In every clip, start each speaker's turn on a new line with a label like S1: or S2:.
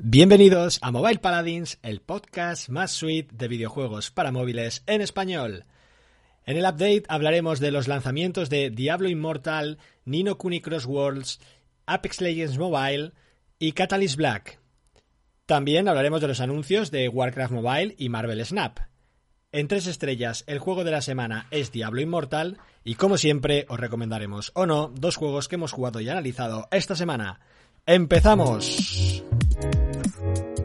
S1: Bienvenidos a Mobile Paladins, el podcast más sweet de videojuegos para móviles en español. En el update hablaremos de los lanzamientos de Diablo Immortal, Nino Kuni Cross Worlds, Apex Legends Mobile y Catalyst Black. También hablaremos de los anuncios de Warcraft Mobile y Marvel Snap. En tres estrellas, el juego de la semana es Diablo Immortal y como siempre os recomendaremos o no dos juegos que hemos jugado y analizado esta semana. ¡Empezamos! Bye.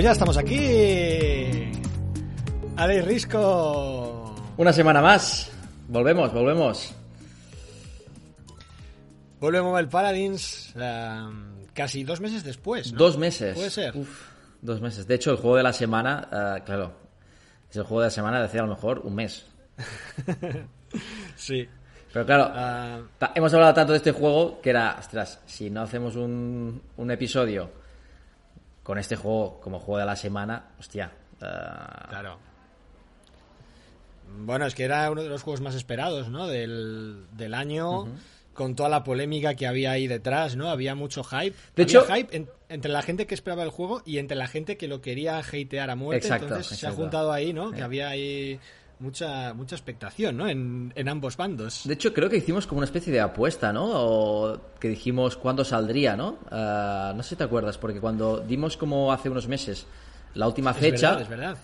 S1: Pues ya estamos aquí. Ale Risco.
S2: Una semana más. Volvemos, volvemos.
S1: Vuelve Mobile Paladins eh, casi dos meses después. ¿no?
S2: Dos meses.
S1: Puede ser.
S2: Uf, dos meses. De hecho, el juego de la semana, eh, claro, es el juego de la semana de hace a lo mejor un mes.
S1: Sí.
S2: Pero claro,
S1: Ah,
S2: hemos hablado tanto de este juego que era, ostras, si no hacemos un, un episodio con este juego como juego de la semana, hostia. eh,
S1: claro. Bueno, es que era uno de los juegos más esperados, ¿no? Del, del año. Con toda la polémica que había ahí detrás, ¿no? Había mucho hype.
S2: De
S1: Había
S2: hecho-
S1: hype en- entre la gente que esperaba el juego y entre la gente que lo quería hatear a muerte.
S2: Exacto,
S1: Entonces se ha juntado ahí, ¿no? Que había ahí mucha, mucha expectación, ¿no? En, en ambos bandos.
S2: De hecho, creo que hicimos como una especie de apuesta, ¿no? O que dijimos cuándo saldría, ¿no? Eh, no sé si te acuerdas, porque cuando dimos como hace unos meses la última
S1: Es
S2: fecha,
S1: verdad, es verdad.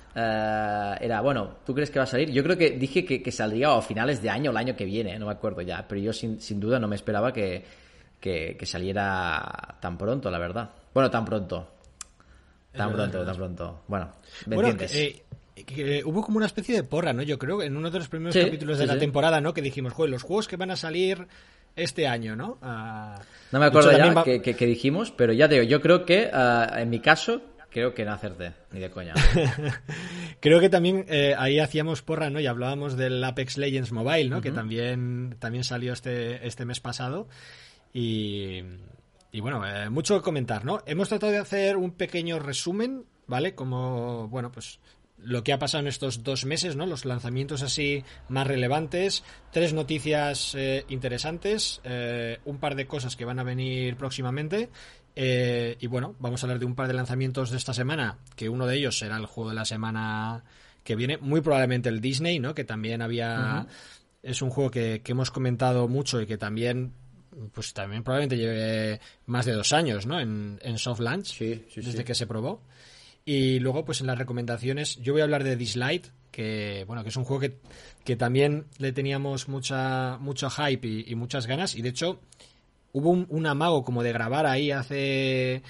S2: eh, era, bueno, ¿tú crees que va a salir? Yo creo que dije que, que saldría a finales de año o el año que viene, no me acuerdo ya, pero yo sin, sin duda no me esperaba que, que, que saliera tan pronto, la verdad. Bueno, tan pronto. Tan
S1: verdad,
S2: pronto, tan pronto. Bueno, ¿me
S1: Bueno,
S2: entiendes?
S1: que, eh, que hubo como una especie de porra, ¿no? Yo creo, en uno de los primeros
S2: Sí,
S1: capítulos de
S2: sí,
S1: la
S2: sí.
S1: temporada, ¿no? Que dijimos, joder, los juegos que van a salir este año, ¿no? Ah,
S2: No me acuerdo
S1: hecho,
S2: ya
S1: va-
S2: que, que- que dijimos, pero ya te digo, yo creo que ah, en mi caso, creo que no acerté, ni de coña.
S1: Creo que también eh, ahí hacíamos porra, ¿no? Y hablábamos del Apex Legends Mobile, ¿no? Que también, también salió este, este mes pasado. Y, y bueno, eh, mucho que comentar, ¿no? Hemos tratado de hacer un pequeño resumen, ¿vale? Como, bueno, pues lo que ha pasado en estos dos meses, ¿no? Los lanzamientos así más relevantes, tres noticias eh, interesantes, eh, un par de cosas que van a venir próximamente. eh, y bueno, vamos a hablar de un par de lanzamientos de esta semana, que uno de ellos será el juego de la semana que viene, muy probablemente el Disney, ¿no? Que también había... Es un juego que, que hemos comentado mucho y que también pues también probablemente lleve más de dos años, ¿no? En, en soft launch,
S2: Sí, sí,
S1: desde
S2: sí.
S1: que se probó. Y luego, pues en las recomendaciones, yo voy a hablar de Dislight, que bueno, que es un juego que, que también le teníamos mucha, mucho hype y, y muchas ganas. Y de hecho, hubo un, un amago como de grabar ahí hace. eh,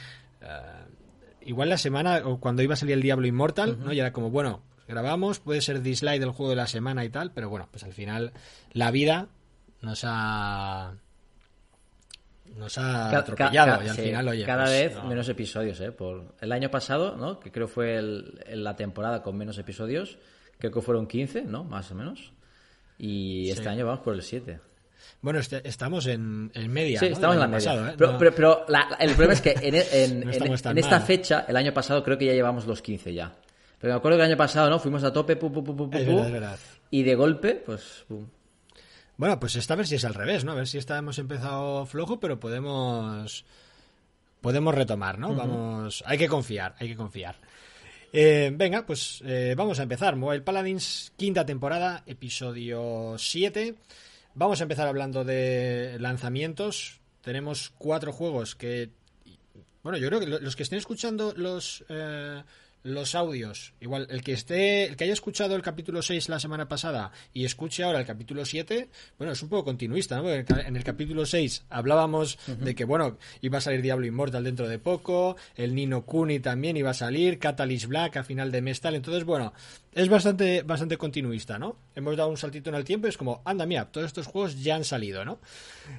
S1: igual la semana, o cuando iba a salir el Diablo Immortal, ¿no? Y era como, bueno, grabamos, puede ser Dislight el juego de la semana y tal, pero bueno, pues al final la vida nos ha. Nos ha
S2: Ca-
S1: atropellado y al
S2: sí,
S1: final, oye.
S2: cada
S1: pues,
S2: vez
S1: no.
S2: menos episodios, ¿eh? Por el año pasado, ¿no? Que creo fue el- la temporada con menos episodios, creo que fueron 15, ¿no? Más o menos. Y este año vamos por el 7.
S1: Bueno, este- estamos en, en media.
S2: Sí,
S1: ¿no?
S2: estamos en la media.
S1: pasado, ¿eh?
S2: Pero,
S1: No-
S2: pero- pero la- la- el problema es que en, esta fecha, el año pasado, creo que ya llevamos los 15 ya. Pero me acuerdo que el año pasado, ¿no? Fuimos a tope, pu, pu, pu,
S1: Es
S2: pu,
S1: verdad, es verdad.
S2: y de golpe, pues, pum.
S1: Bueno, pues esta vez sí es al revés, ¿no? A ver si esta hemos empezado flojo, pero podemos podemos retomar, ¿no? Vamos, hay que confiar, hay que confiar. Eh, venga, pues eh, vamos a empezar. Mobile Paladins, quinta temporada, episodio 7. Vamos a empezar hablando de lanzamientos. Tenemos cuatro juegos que bueno, yo creo que lo- los que estén escuchando los eh, los audios, igual el que esté, el que haya escuchado el capítulo 6 la semana pasada y escuche ahora el capítulo 7, bueno, es un poco continuista, ¿no? Porque en el capítulo 6 hablábamos de que, bueno, iba a salir Diablo Immortal dentro de poco, el Nino Kuni también iba a salir, Catalyst Black a final de mes tal, entonces, bueno, es bastante, bastante continuista, ¿no? Hemos dado un saltito en el tiempo y es como, anda, mira, todos estos juegos ya han salido, ¿no?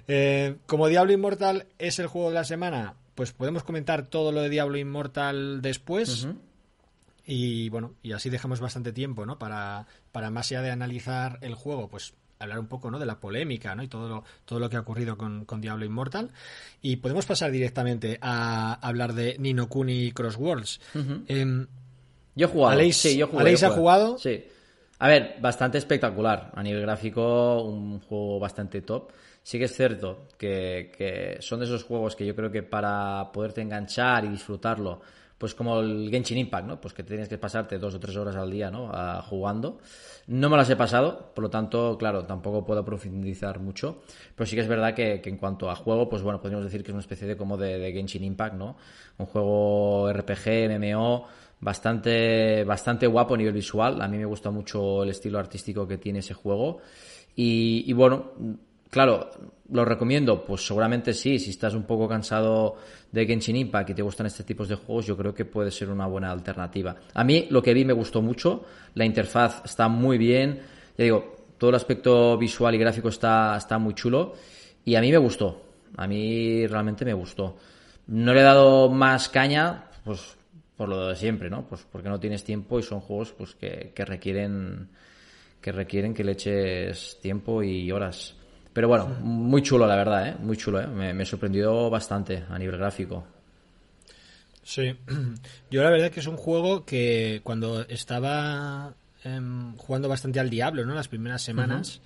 S1: Eh, como Diablo Immortal es el juego de la semana, pues podemos comentar todo lo de Diablo Immortal después. Y bueno, y así dejamos bastante tiempo, ¿no? Para, para más allá de analizar el juego, pues hablar un poco ¿no? de la polémica ¿no? y todo lo, todo lo que ha ocurrido con, con Diablo Immortal. Y podemos pasar directamente a hablar de Nino Kuni Cross Worlds. Em,
S2: yo he jugado.
S1: ¿Aleix,
S2: sí, yo jugué,
S1: ¿Aleix
S2: yo
S1: ha jugado?
S2: Sí. A ver, bastante espectacular. A nivel gráfico, un juego bastante top. Sí que es cierto que, que son de esos juegos que yo creo que para poderte enganchar y disfrutarlo, pues como el Genshin Impact, ¿no? Pues que tienes que pasarte dos o tres horas al día, ¿no? A- jugando. No me las he pasado, por lo tanto, claro, tampoco puedo profundizar mucho. Pero sí que es verdad que, que en cuanto a juego, pues bueno, podríamos decir que es una especie de como de, de Genshin Impact, ¿no? Un juego RPG, MMO, bastante, bastante guapo a nivel visual. A mí me gusta mucho el estilo artístico que tiene ese juego. Y, y bueno, claro, lo recomiendo, pues seguramente sí, si estás un poco cansado de Genshin Impact y te gustan este tipos de juegos, yo creo que puede ser una buena alternativa. A mí lo que vi me gustó mucho, la interfaz está muy bien, ya digo, todo el aspecto visual y gráfico está, está muy chulo y a mí me gustó, a mí realmente me gustó. No le he dado más caña, pues por lo de siempre, ¿no? Pues porque no tienes tiempo y son juegos pues que, que requieren que requieren que le eches tiempo y horas. Pero bueno, muy chulo la verdad, ¿eh? Muy chulo, ¿eh? Me, me sorprendió bastante a nivel gráfico.
S1: Sí, yo la verdad que es un juego que cuando estaba em, jugando bastante al Diablo, ¿no? Las primeras semanas,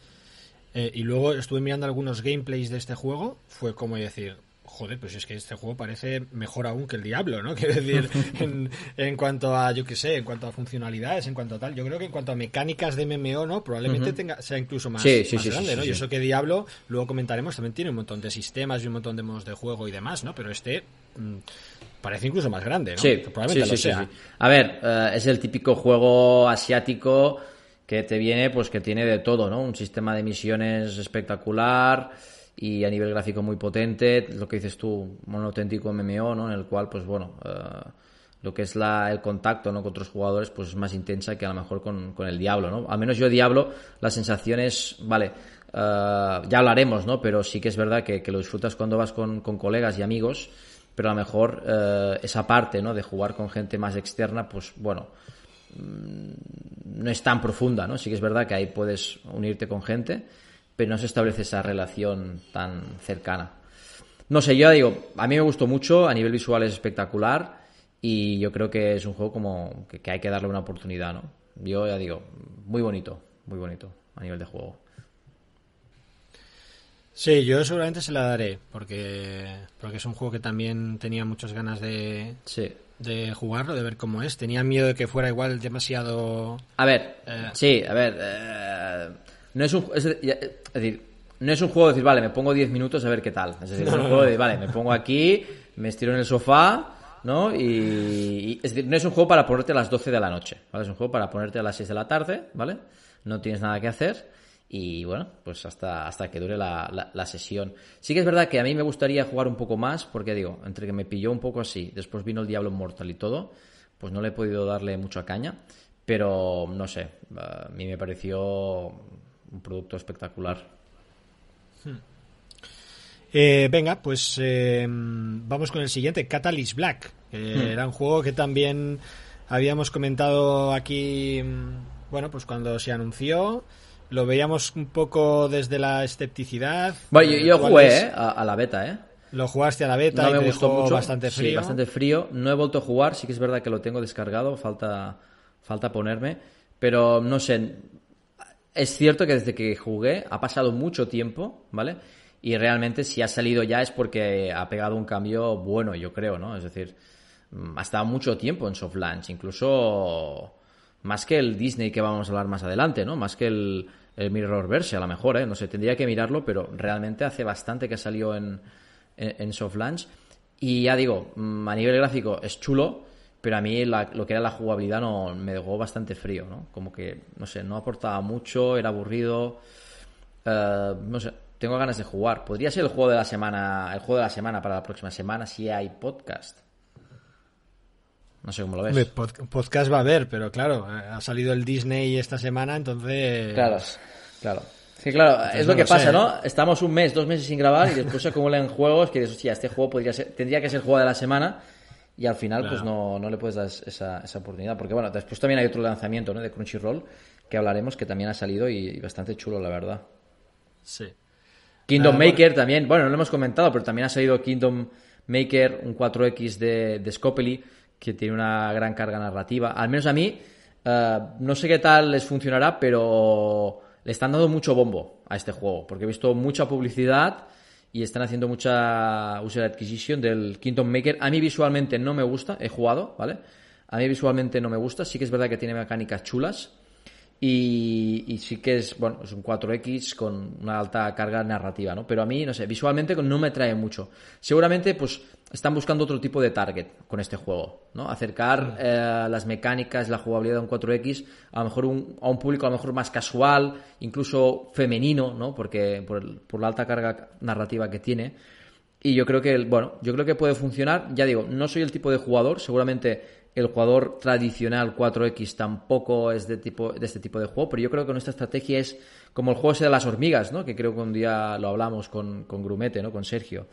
S1: eh, y luego estuve mirando algunos gameplays de este juego, fue como decir, joder, pues es que este juego parece mejor aún que el Diablo, ¿no? Quiero decir, en, en cuanto a, yo qué sé, en cuanto a funcionalidades, en cuanto a tal, yo creo que en cuanto a mecánicas de MMO, ¿no? Probablemente tenga, sea incluso más,
S2: Sí, sí,
S1: más
S2: sí, sí,
S1: grande, ¿no?
S2: sí,
S1: Y
S2: sí.
S1: eso que Diablo, luego comentaremos, también tiene un montón de sistemas y un montón de modos de juego y demás, ¿no? Pero este mm, parece incluso más grande, ¿no?
S2: Sí,
S1: Probablemente lo sea.
S2: A ver, eh, es el típico juego asiático que te viene, pues que tiene de todo, ¿no? Un sistema de misiones espectacular y a nivel gráfico muy potente, lo que dices tú, un auténtico MMO, ¿no? En el cual, pues bueno, eh, lo que es la, el contacto ¿no? con otros jugadores pues es más intensa que a lo mejor con, con el Diablo, ¿no? Al menos yo Diablo, la sensación es, vale, eh, ya hablaremos, ¿no? Pero sí que es verdad que, que lo disfrutas cuando vas con, con colegas y amigos, pero a lo mejor eh, esa parte, ¿no? De jugar con gente más externa, pues bueno, mm, no es tan profunda, ¿no? Sí que es verdad que ahí puedes unirte con gente, pero no se establece esa relación tan cercana. No sé, yo ya digo, a mí me gustó mucho, a nivel visual es espectacular y yo creo que es un juego como que, que hay que darle una oportunidad, ¿no? Yo ya digo, muy bonito, muy bonito a nivel de juego.
S1: Sí, yo seguramente se la daré, porque, porque es un juego que también tenía muchas ganas de,
S2: Sí.
S1: de jugarlo, de ver cómo es. Tenía miedo de que fuera igual demasiado...
S2: A ver,
S1: Eh.
S2: sí, a ver, eh, no es un es, es decir, no es un juego de decir, vale, me pongo 10 minutos a ver qué tal. Es decir, es un juego de, vale, me pongo aquí, me estiro en el sofá, ¿no? Y, y- es decir, no es un juego para ponerte a las 12 de la noche, ¿vale? Es un juego para ponerte a las 6 de la tarde, ¿vale? No tienes nada que hacer y bueno, pues hasta, hasta que dure la, la- la sesión. Sí que es verdad que a mí me gustaría jugar un poco más, porque digo, entre que me pilló un poco así, después vino el Diablo Mortal y todo, pues no le he podido darle mucha caña, pero no sé, a mí me pareció un producto espectacular.
S1: Eh, venga, pues eh, vamos con el siguiente, Catalyst Black. que Era un juego que también habíamos comentado aquí, mm, bueno, pues cuando se anunció. Lo veíamos un poco desde la escepticidad.
S2: Bueno, yo,
S1: eh,
S2: yo jugué
S1: es-
S2: ¿eh? a, a la beta, ¿eh?
S1: Lo jugaste a la beta
S2: No
S1: y
S2: me
S1: te
S2: gustó
S1: dejó
S2: mucho.
S1: bastante
S2: Sí,
S1: frío.
S2: bastante frío. No he vuelto a jugar, sí que es verdad que lo tengo descargado, falta, falta ponerme. Pero no sé, es cierto que desde que jugué ha pasado mucho tiempo, ¿vale? Y realmente si ha salido ya es porque ha pegado un cambio bueno, yo creo, ¿no? Es decir, mm, ha estado mucho tiempo en soft launch, incluso más que el Disney que vamos a hablar más adelante, ¿no? Más que el, Mirrorverse, a lo mejor, ¿eh? No sé, tendría que mirarlo, pero realmente hace bastante que salió en, en, en soft launch. Y ya digo, mm, a nivel gráfico es chulo, pero a mí la- lo que era la jugabilidad no, me dejó bastante frío, ¿no? Como que, no sé, no aportaba mucho, era aburrido. Eh, no sé, tengo ganas de jugar. Podría ser el juego de la semana, el juego de la semana para la próxima semana si hay podcast. No sé cómo lo ves.
S1: Podcast va a haber, pero claro, ha salido el Disney esta semana, entonces...
S2: Claro, claro. Que claro, es lo
S1: no
S2: que
S1: lo
S2: pasa. ¿no? Estamos un mes, dos meses sin grabar y después se acumulan juegos que dices, hostia, este juego podría ser, tendría que ser el juego de la semana y al final pues no, no, le puedes dar esa, esa, oportunidad. Porque bueno, después también hay otro lanzamiento ¿no? de Crunchyroll que hablaremos que también ha salido y, bastante chulo, la verdad.
S1: Sí.
S2: Kingdom Maker también, bueno, no lo hemos comentado, pero también ha salido Kingdom Maker, un 4X de, de Scopely, que tiene una gran carga narrativa. Al menos a mí, eh, no sé qué tal les funcionará, pero le están dando mucho bombo a este juego, porque he visto mucha publicidad y están haciendo mucha user adquisition del Kingdom Maker. A mí visualmente no me gusta, he jugado, ¿vale? A mí visualmente no me gusta, sí que es verdad que tiene mecánicas chulas, y, sí que es, bueno, es un 4X con una alta carga narrativa, ¿no? Pero a mí, no sé, visualmente no me trae mucho. Seguramente, pues, están buscando otro tipo de target con este juego, ¿no? Acercar eh, las mecánicas, la jugabilidad de un 4X a lo mejor a un público a lo mejor más casual, incluso femenino, ¿no? Porque por, por la alta carga narrativa que tiene. Y yo creo que, bueno, yo creo que puede funcionar. Ya digo, no soy el tipo de jugador, seguramente el jugador tradicional 4X tampoco es de, tipo, de este tipo de juego, pero yo creo que nuestra estrategia es como el juego ese de las hormigas, ¿no? que creo que un día lo hablamos con, con Grumete, ¿no? con Sergio,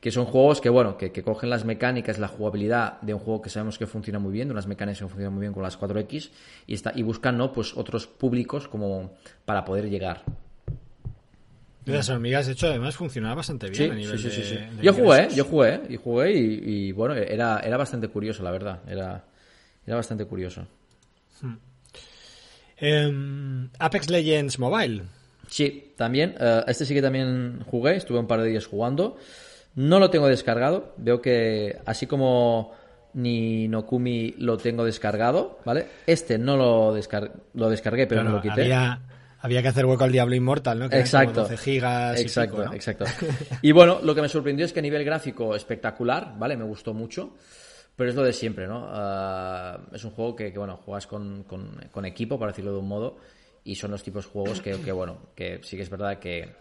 S2: que son juegos que, bueno, que, cogen las mecánicas, la jugabilidad de un juego que sabemos que funciona muy bien, de unas mecánicas que funcionan muy bien con las 4X, y, está, y buscan ¿no? pues otros públicos como para poder llegar.
S1: Las hormigas, de hecho, además funcionaba bastante bien a nivel sí, sí, sí,
S2: Yo jugué, yo jugué, y jugué y, bueno, era, era bastante curioso, la verdad. Era, era bastante curioso. Hmm.
S1: Em, Apex Legends Mobile.
S2: Sí, también. Eh, este sí que también jugué, estuve un par de días jugando. No lo tengo descargado. Veo que así como ni Nokumi lo tengo descargado, ¿vale? Este no lo, lo descargué, pero no lo quité.
S1: Había que hacer hueco al Diablo Inmortal, ¿no?
S2: Que exacto.
S1: 12 gigas.
S2: Exacto, y exacto. Y bueno, lo que me sorprendió es que a nivel gráfico espectacular, ¿vale? Me gustó mucho. Pero es lo de siempre, ¿no? Ah, es un juego que, bueno, juegas con, con, equipo, para decirlo de un modo, y son los tipos de juegos que, que bueno, que sí que es verdad que,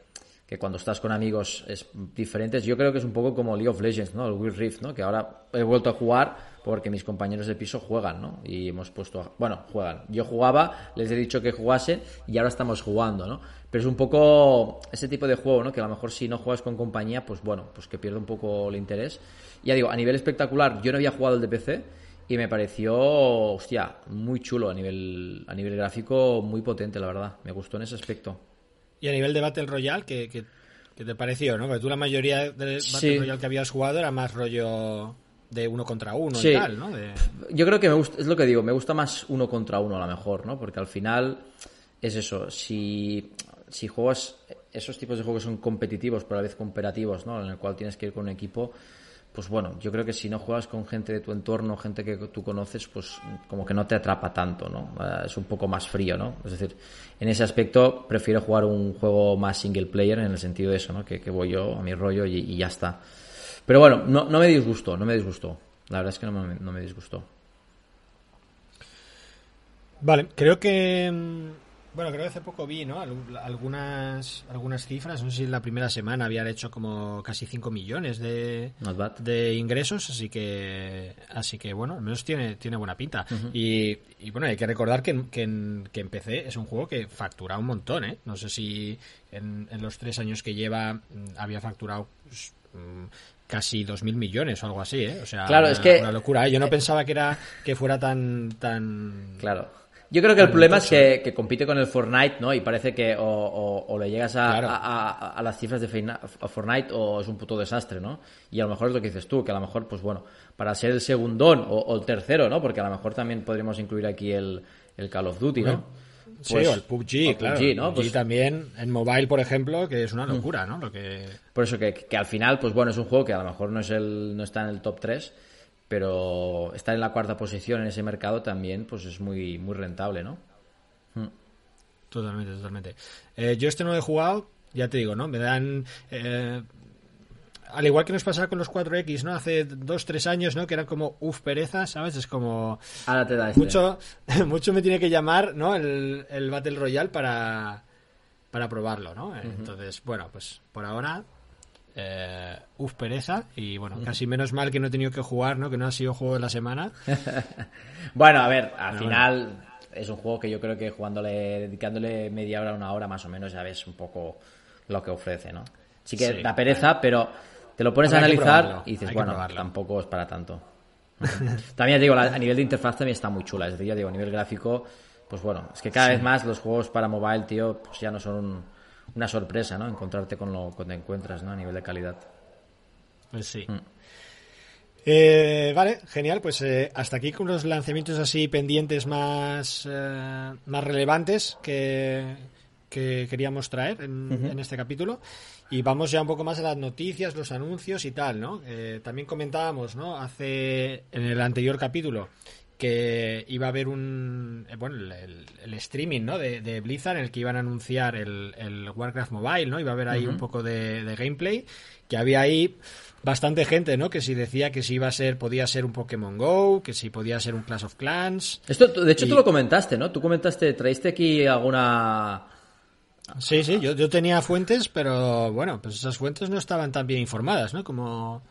S2: que cuando estás con amigos es diferentes. Yo creo que es un poco como League of Legends, ¿no? El Will Rift, ¿no? Que ahora he vuelto a jugar porque mis compañeros de piso juegan, ¿no? Y hemos puesto, bueno, juegan. Yo jugaba, les he dicho que jugasen y ahora estamos jugando, ¿no? Pero es un poco ese tipo de juego, ¿no? Que a lo mejor si no juegas con compañía, pues bueno, pues que pierde un poco el interés. Ya digo, a nivel espectacular, yo no había jugado el de PC y me pareció, hostia, muy chulo a nivel, a nivel gráfico, muy potente, la verdad. Me gustó en ese aspecto.
S1: Y a nivel de Battle Royale, ¿qué, te pareció, no? Porque tú la mayoría del Battle Royale que habías jugado era más rollo de uno contra uno y tal, ¿no?
S2: Yo creo que me gusta, es lo que digo, me gusta más uno contra uno a lo mejor, ¿no? Porque al final es eso, si, si juegas esos tipos de juegos son competitivos, pero a la vez cooperativos, ¿no? En el cual tienes que ir con un equipo, pues bueno, yo creo que si no juegas con gente de tu entorno, gente que tú conoces, pues como que no te atrapa tanto, ¿no? Eh, es un poco más frío, ¿no? Es decir, en ese aspecto prefiero jugar un juego más single player en el sentido de eso, ¿no? Que, voy yo a mi rollo y ya está. Pero bueno, no, no me disgustó, no me disgustó. La verdad es que no me, no me disgustó.
S1: Vale, creo que. Mm, bueno, creo que hace poco vi, ¿no? Algunas, algunas cifras. No sé si en la primera semana habían hecho como casi 5 millones de, de ingresos. Así que, así que bueno, al menos tiene, tiene buena pinta. y, y, bueno, hay que recordar que, que, en, que PC es un juego que factura un montón, ¿eh? No sé si en, en los tres años que lleva mm, había facturado pues, mm, casi 2.000 millones o algo así, ¿eh? O sea,
S2: claro,
S1: una,
S2: es que...
S1: una locura. ¿eh? Yo no pensaba que era que fuera tan... tan...
S2: Claro. Yo creo que el problema es que, que, compite con el Fortnite, ¿no? Y parece que o, le llegas a, a, las cifras de Fortnite o es un puto desastre, ¿no? Y a lo mejor es lo que dices tú, que a lo mejor, pues bueno, para ser el segundón o, el tercero, ¿no? Porque a lo mejor también podríamos incluir aquí el, el Call of Duty, ¿no?
S1: Pues, o el PUBG, claro. PUBG, ¿no? Pues, también en mobile, por ejemplo, que es una locura, ¿no? Lo que...
S2: Por eso que, que, al final, pues bueno, es un juego que a lo mejor no es el no está en el top 3, pero estar en la cuarta posición en ese mercado también pues es muy muy rentable, ¿no?
S1: Totalmente, totalmente. Eh, yo este no lo he jugado, ya te digo, ¿no? Me dan eh, al igual que nos pasaba con los 4X, ¿no? Hace dos, tres años, ¿no? Que eran como, uff, pereza, ¿sabes? Es como...
S2: Ahora te da este.
S1: Mucho, mucho me tiene que llamar, ¿no? El, el Battle Royale para, para probarlo, ¿no? Entonces, bueno, pues por ahora... Eh, uf, pereza. Y bueno, casi menos mal que no he tenido que jugar, ¿no? Que no ha sido juego de la semana.
S2: bueno, a ver, al final... Es un juego que yo creo que jugándole, dedicándole media hora, una hora más o menos, ya ves un poco lo que ofrece, ¿no? Sí que da pereza, pero te lo pones a analizar y dices, bueno, tampoco es para tanto. También digo, a nivel de interfaz también está muy chula. Es decir, ya digo, a nivel gráfico, pues bueno, es que cada vez más los juegos para mobile, tío, pues ya no son una sorpresa, ¿no? Encontrarte con lo que te encuentras, ¿no? A nivel de calidad.
S1: Pues sí. Mm. Eh, vale, genial. Pues eh, hasta aquí con los lanzamientos así pendientes más, eh, más relevantes que, que queríamos traer en, este capítulo. Y vamos ya un poco más a las noticias, los anuncios y tal, ¿no? también comentábamos, ¿no? Hace en el anterior capítulo que iba a haber un bueno el, streaming ¿no? De, Blizzard en el que iban a anunciar el, Warcraft Mobile no iba a haber ahí un poco de, de, gameplay que había ahí bastante gente, ¿no? Que si decía que si iba a ser, podía ser un Pokémon Go, que si podía ser un Clash of Clans.
S2: Esto, de hecho, tú lo comentaste, ¿no? Tú comentaste, traíste aquí alguna.
S1: Sí, sí, yo, yo tenía fuentes, pero bueno, pues esas fuentes no estaban tan bien informadas, ¿no? Como,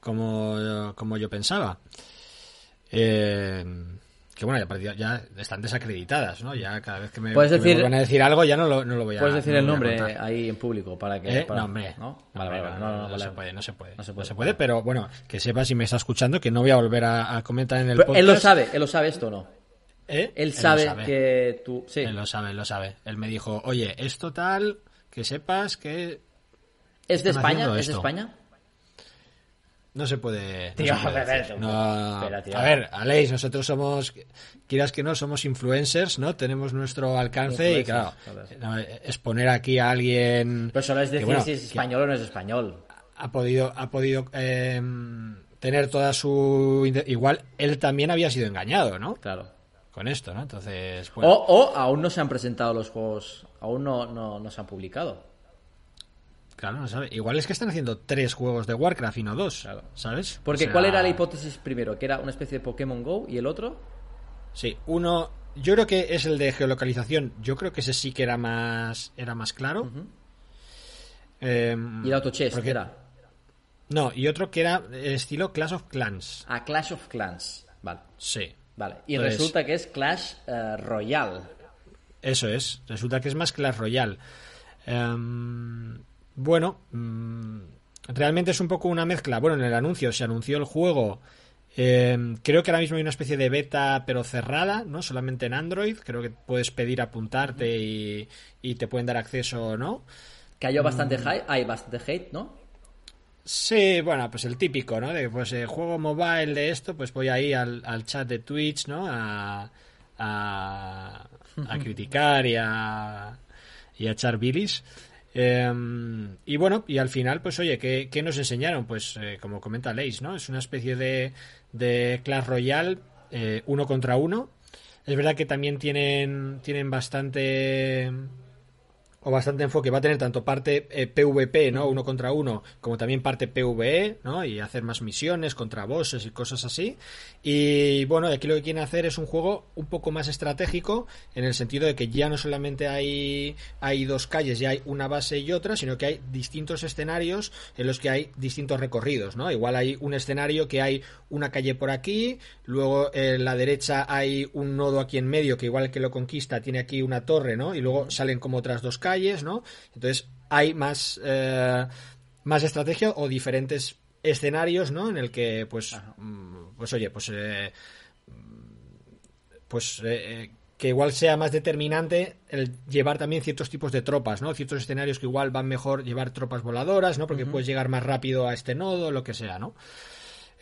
S1: como, como yo pensaba. Eh, que bueno, ya, ya, están desacreditadas, ¿no? Ya cada vez que me,
S2: ¿Puedes decir,
S1: van a decir algo ya no lo, no lo voy a
S2: Puedes decir el nombre ahí en público para que...
S1: ¿Eh? no, hombre. ¿no? Vale, vale, no, no, se puede, no se puede. No se puede, pero bueno, que sepa si me está escuchando que no voy a volver a, comentar en el podcast.
S2: Él lo sabe, él lo sabe esto o no.
S1: ¿Eh?
S2: Él, sabe que tú... Sí.
S1: Él lo sabe, él lo sabe. Él me dijo, oye, esto tal, que sepas que...
S2: ¿Es de España? ¿Es de España?
S1: No se puede. a ver, Aleix, nosotros somos, quieras que no, somos influencers, ¿no? Tenemos nuestro alcance y claro, exponer aquí a alguien.
S2: Pero solo es decir si es español o no es español.
S1: Ha podido, ha podido em, tener toda su. Igual él también había sido engañado, ¿no?
S2: Claro.
S1: Con esto, ¿no? Entonces.
S2: O, aún no se han presentado los juegos, aún no, no, no se han publicado.
S1: Claro, no sabe. Igual es que están haciendo tres juegos de Warcraft y no dos, ¿sabes?
S2: Porque ¿cuál era la hipótesis primero? ¿Que era una especie de Pokémon Go y el otro?
S1: Sí, uno... Yo creo que es el de geolocalización. Yo creo que ese sí que era más, era más claro.
S2: Em, ¿Y el Autochess porque... era?
S1: No, y otro que era estilo Clash of Clans.
S2: Ah, Clash of Clans. Vale.
S1: Sí.
S2: Vale. Y resulta que es Clash uh, Royale.
S1: Eso es. Resulta que es más Clash Royale. Um, bueno, mm, realmente es un poco una mezcla. Bueno, en el anuncio se anunció el juego. Em, creo que ahora mismo hay una especie de beta, pero cerrada, ¿no? Solamente en Android. Creo que puedes pedir apuntarte y, te pueden dar acceso o no.
S2: Cayó bastante mm. high, hay bastante hate, ¿no?
S1: Sí, bueno, pues el típico, ¿no? De pues eh, juego mobile de esto, pues voy ahí al, chat de Twitch, ¿no? A, a, criticar y a, y a echar bilis. Em, y bueno, y al final, pues oye, ¿qué, nos enseñaron? Pues eh, como comenta Leis, ¿no? Es una especie de, de Clash Royale eh, uno contra uno. Es verdad que también tienen, tienen bastante o bastante enfoque. Va a tener tanto parte PvP, eh, ¿no? Uno contra uno, como también parte PvE, ¿no? Y hacer más misiones contra bosses y cosas así. Y bueno, aquí lo que quieren hacer es un juego un poco más estratégico, en el sentido de que ya no solamente hay, hay dos calles, ya hay una base y otra, sino que hay distintos escenarios en los que hay distintos recorridos, ¿no? Igual hay un escenario que hay una calle por aquí, luego en la derecha hay un nodo aquí en medio que igual que lo conquista tiene aquí una torre, ¿no? Y luego salen como otras dos calles ¿no? Entonces hay más, eh, más estrategia o diferentes escenarios, ¿no? En el que, pues, mm, pues oye, pues, eh, pues eh, que igual sea más determinante el llevar también ciertos tipos de tropas, ¿no? Ciertos escenarios que igual van mejor llevar tropas voladoras, ¿no? Porque puedes llegar más rápido a este nodo, lo que sea, ¿no?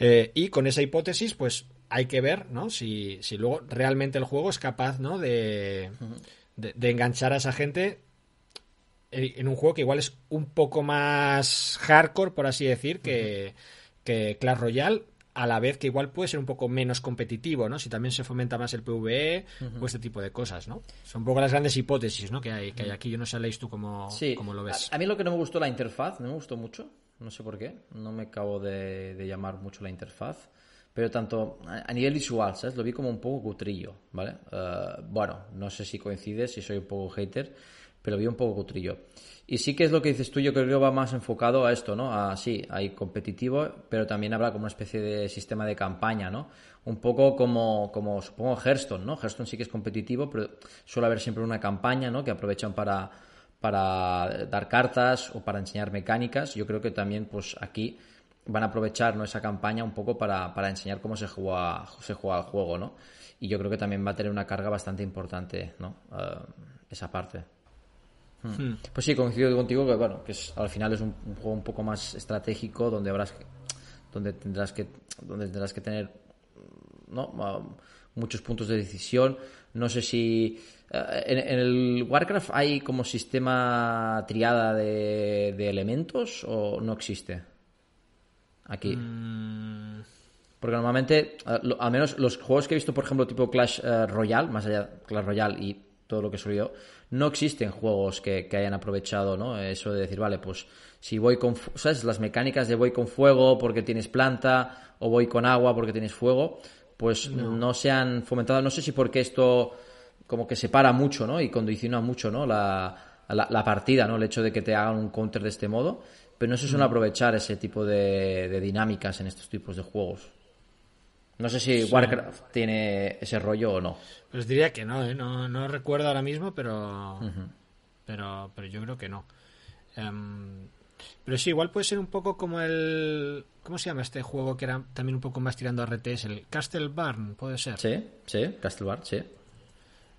S1: y con esa hipótesis, pues hay que ver, ¿no? Si, si luego realmente el juego es capaz, ¿no? de, de enganchar a esa gente en un juego que igual es un poco más hardcore, por así decir, que, que Clash Royale, a la vez que igual puede ser un poco menos competitivo, ¿no? Si también se fomenta más el PvE o este tipo de cosas, ¿no? Son un poco las grandes hipótesis, ¿no? Que hay, que hay aquí. Yo no sé, Leis, tú cómo, lo ves.
S2: A, mí lo que no me gustó la interfaz, no me gustó mucho, no sé por qué, no me acabo de, llamar mucho la interfaz. Pero tanto a nivel visual, ¿sabes? Lo vi como un poco cutrillo, ¿vale? Eh, bueno, no sé si coincide, si soy un poco hater, pero vi un poco cutrillo. Y sí que es lo que dices tú, yo creo que va más enfocado a esto, ¿no? A sí, hay competitivo, pero también habrá como una especie de sistema de campaña, ¿no? Un poco como, como supongo Hearthstone, ¿no? Hearthstone sí que es competitivo, pero suele haber siempre una campaña, ¿no? Que aprovechan para, para dar cartas o para enseñar mecánicas. Yo creo que también, pues aquí van a aprovechar ¿no? esa campaña un poco para, para enseñar cómo se juega, se juega el juego, ¿no? Y yo creo que también va a tener una carga bastante importante, ¿no? Eh, esa parte. Hmm. Pues sí, coincido contigo que bueno, que es, al final es un, juego un poco más estratégico donde habrás que, donde tendrás que donde tendrás que tener ¿no? muchos puntos de decisión. No sé si eh, en, el Warcraft hay como sistema triada de, elementos o no existe aquí. Mm. Porque normalmente, eh, al menos los juegos que he visto, por ejemplo, tipo Clash eh, Royale, más allá de Clash Royale y todo lo que soy yo, no existen juegos que, hayan aprovechado, ¿no? Eso de decir, vale, pues si voy con, ¿sabes? Las mecánicas de voy con fuego porque tienes planta o voy con agua porque tienes fuego, pues no, se han fomentado. No sé si porque esto como que separa mucho, ¿no? Y condiciona mucho, ¿no? La, la, partida, ¿no? El hecho de que te hagan un counter de este modo. Pero no se suele aprovechar ese tipo de dinámicas en estos tipos de juegos. No sé si Warcraft tiene ese rollo o no.
S1: Pues diría que no, ¿eh? no, no recuerdo ahora mismo, pero, pero, pero yo creo que no. Em, pero sí, igual puede ser un poco como el... ¿Cómo se llama este juego que era también un poco más tirando a RTS? El Castle Barn, puede ser.
S2: Sí, sí, Castle Barn, sí.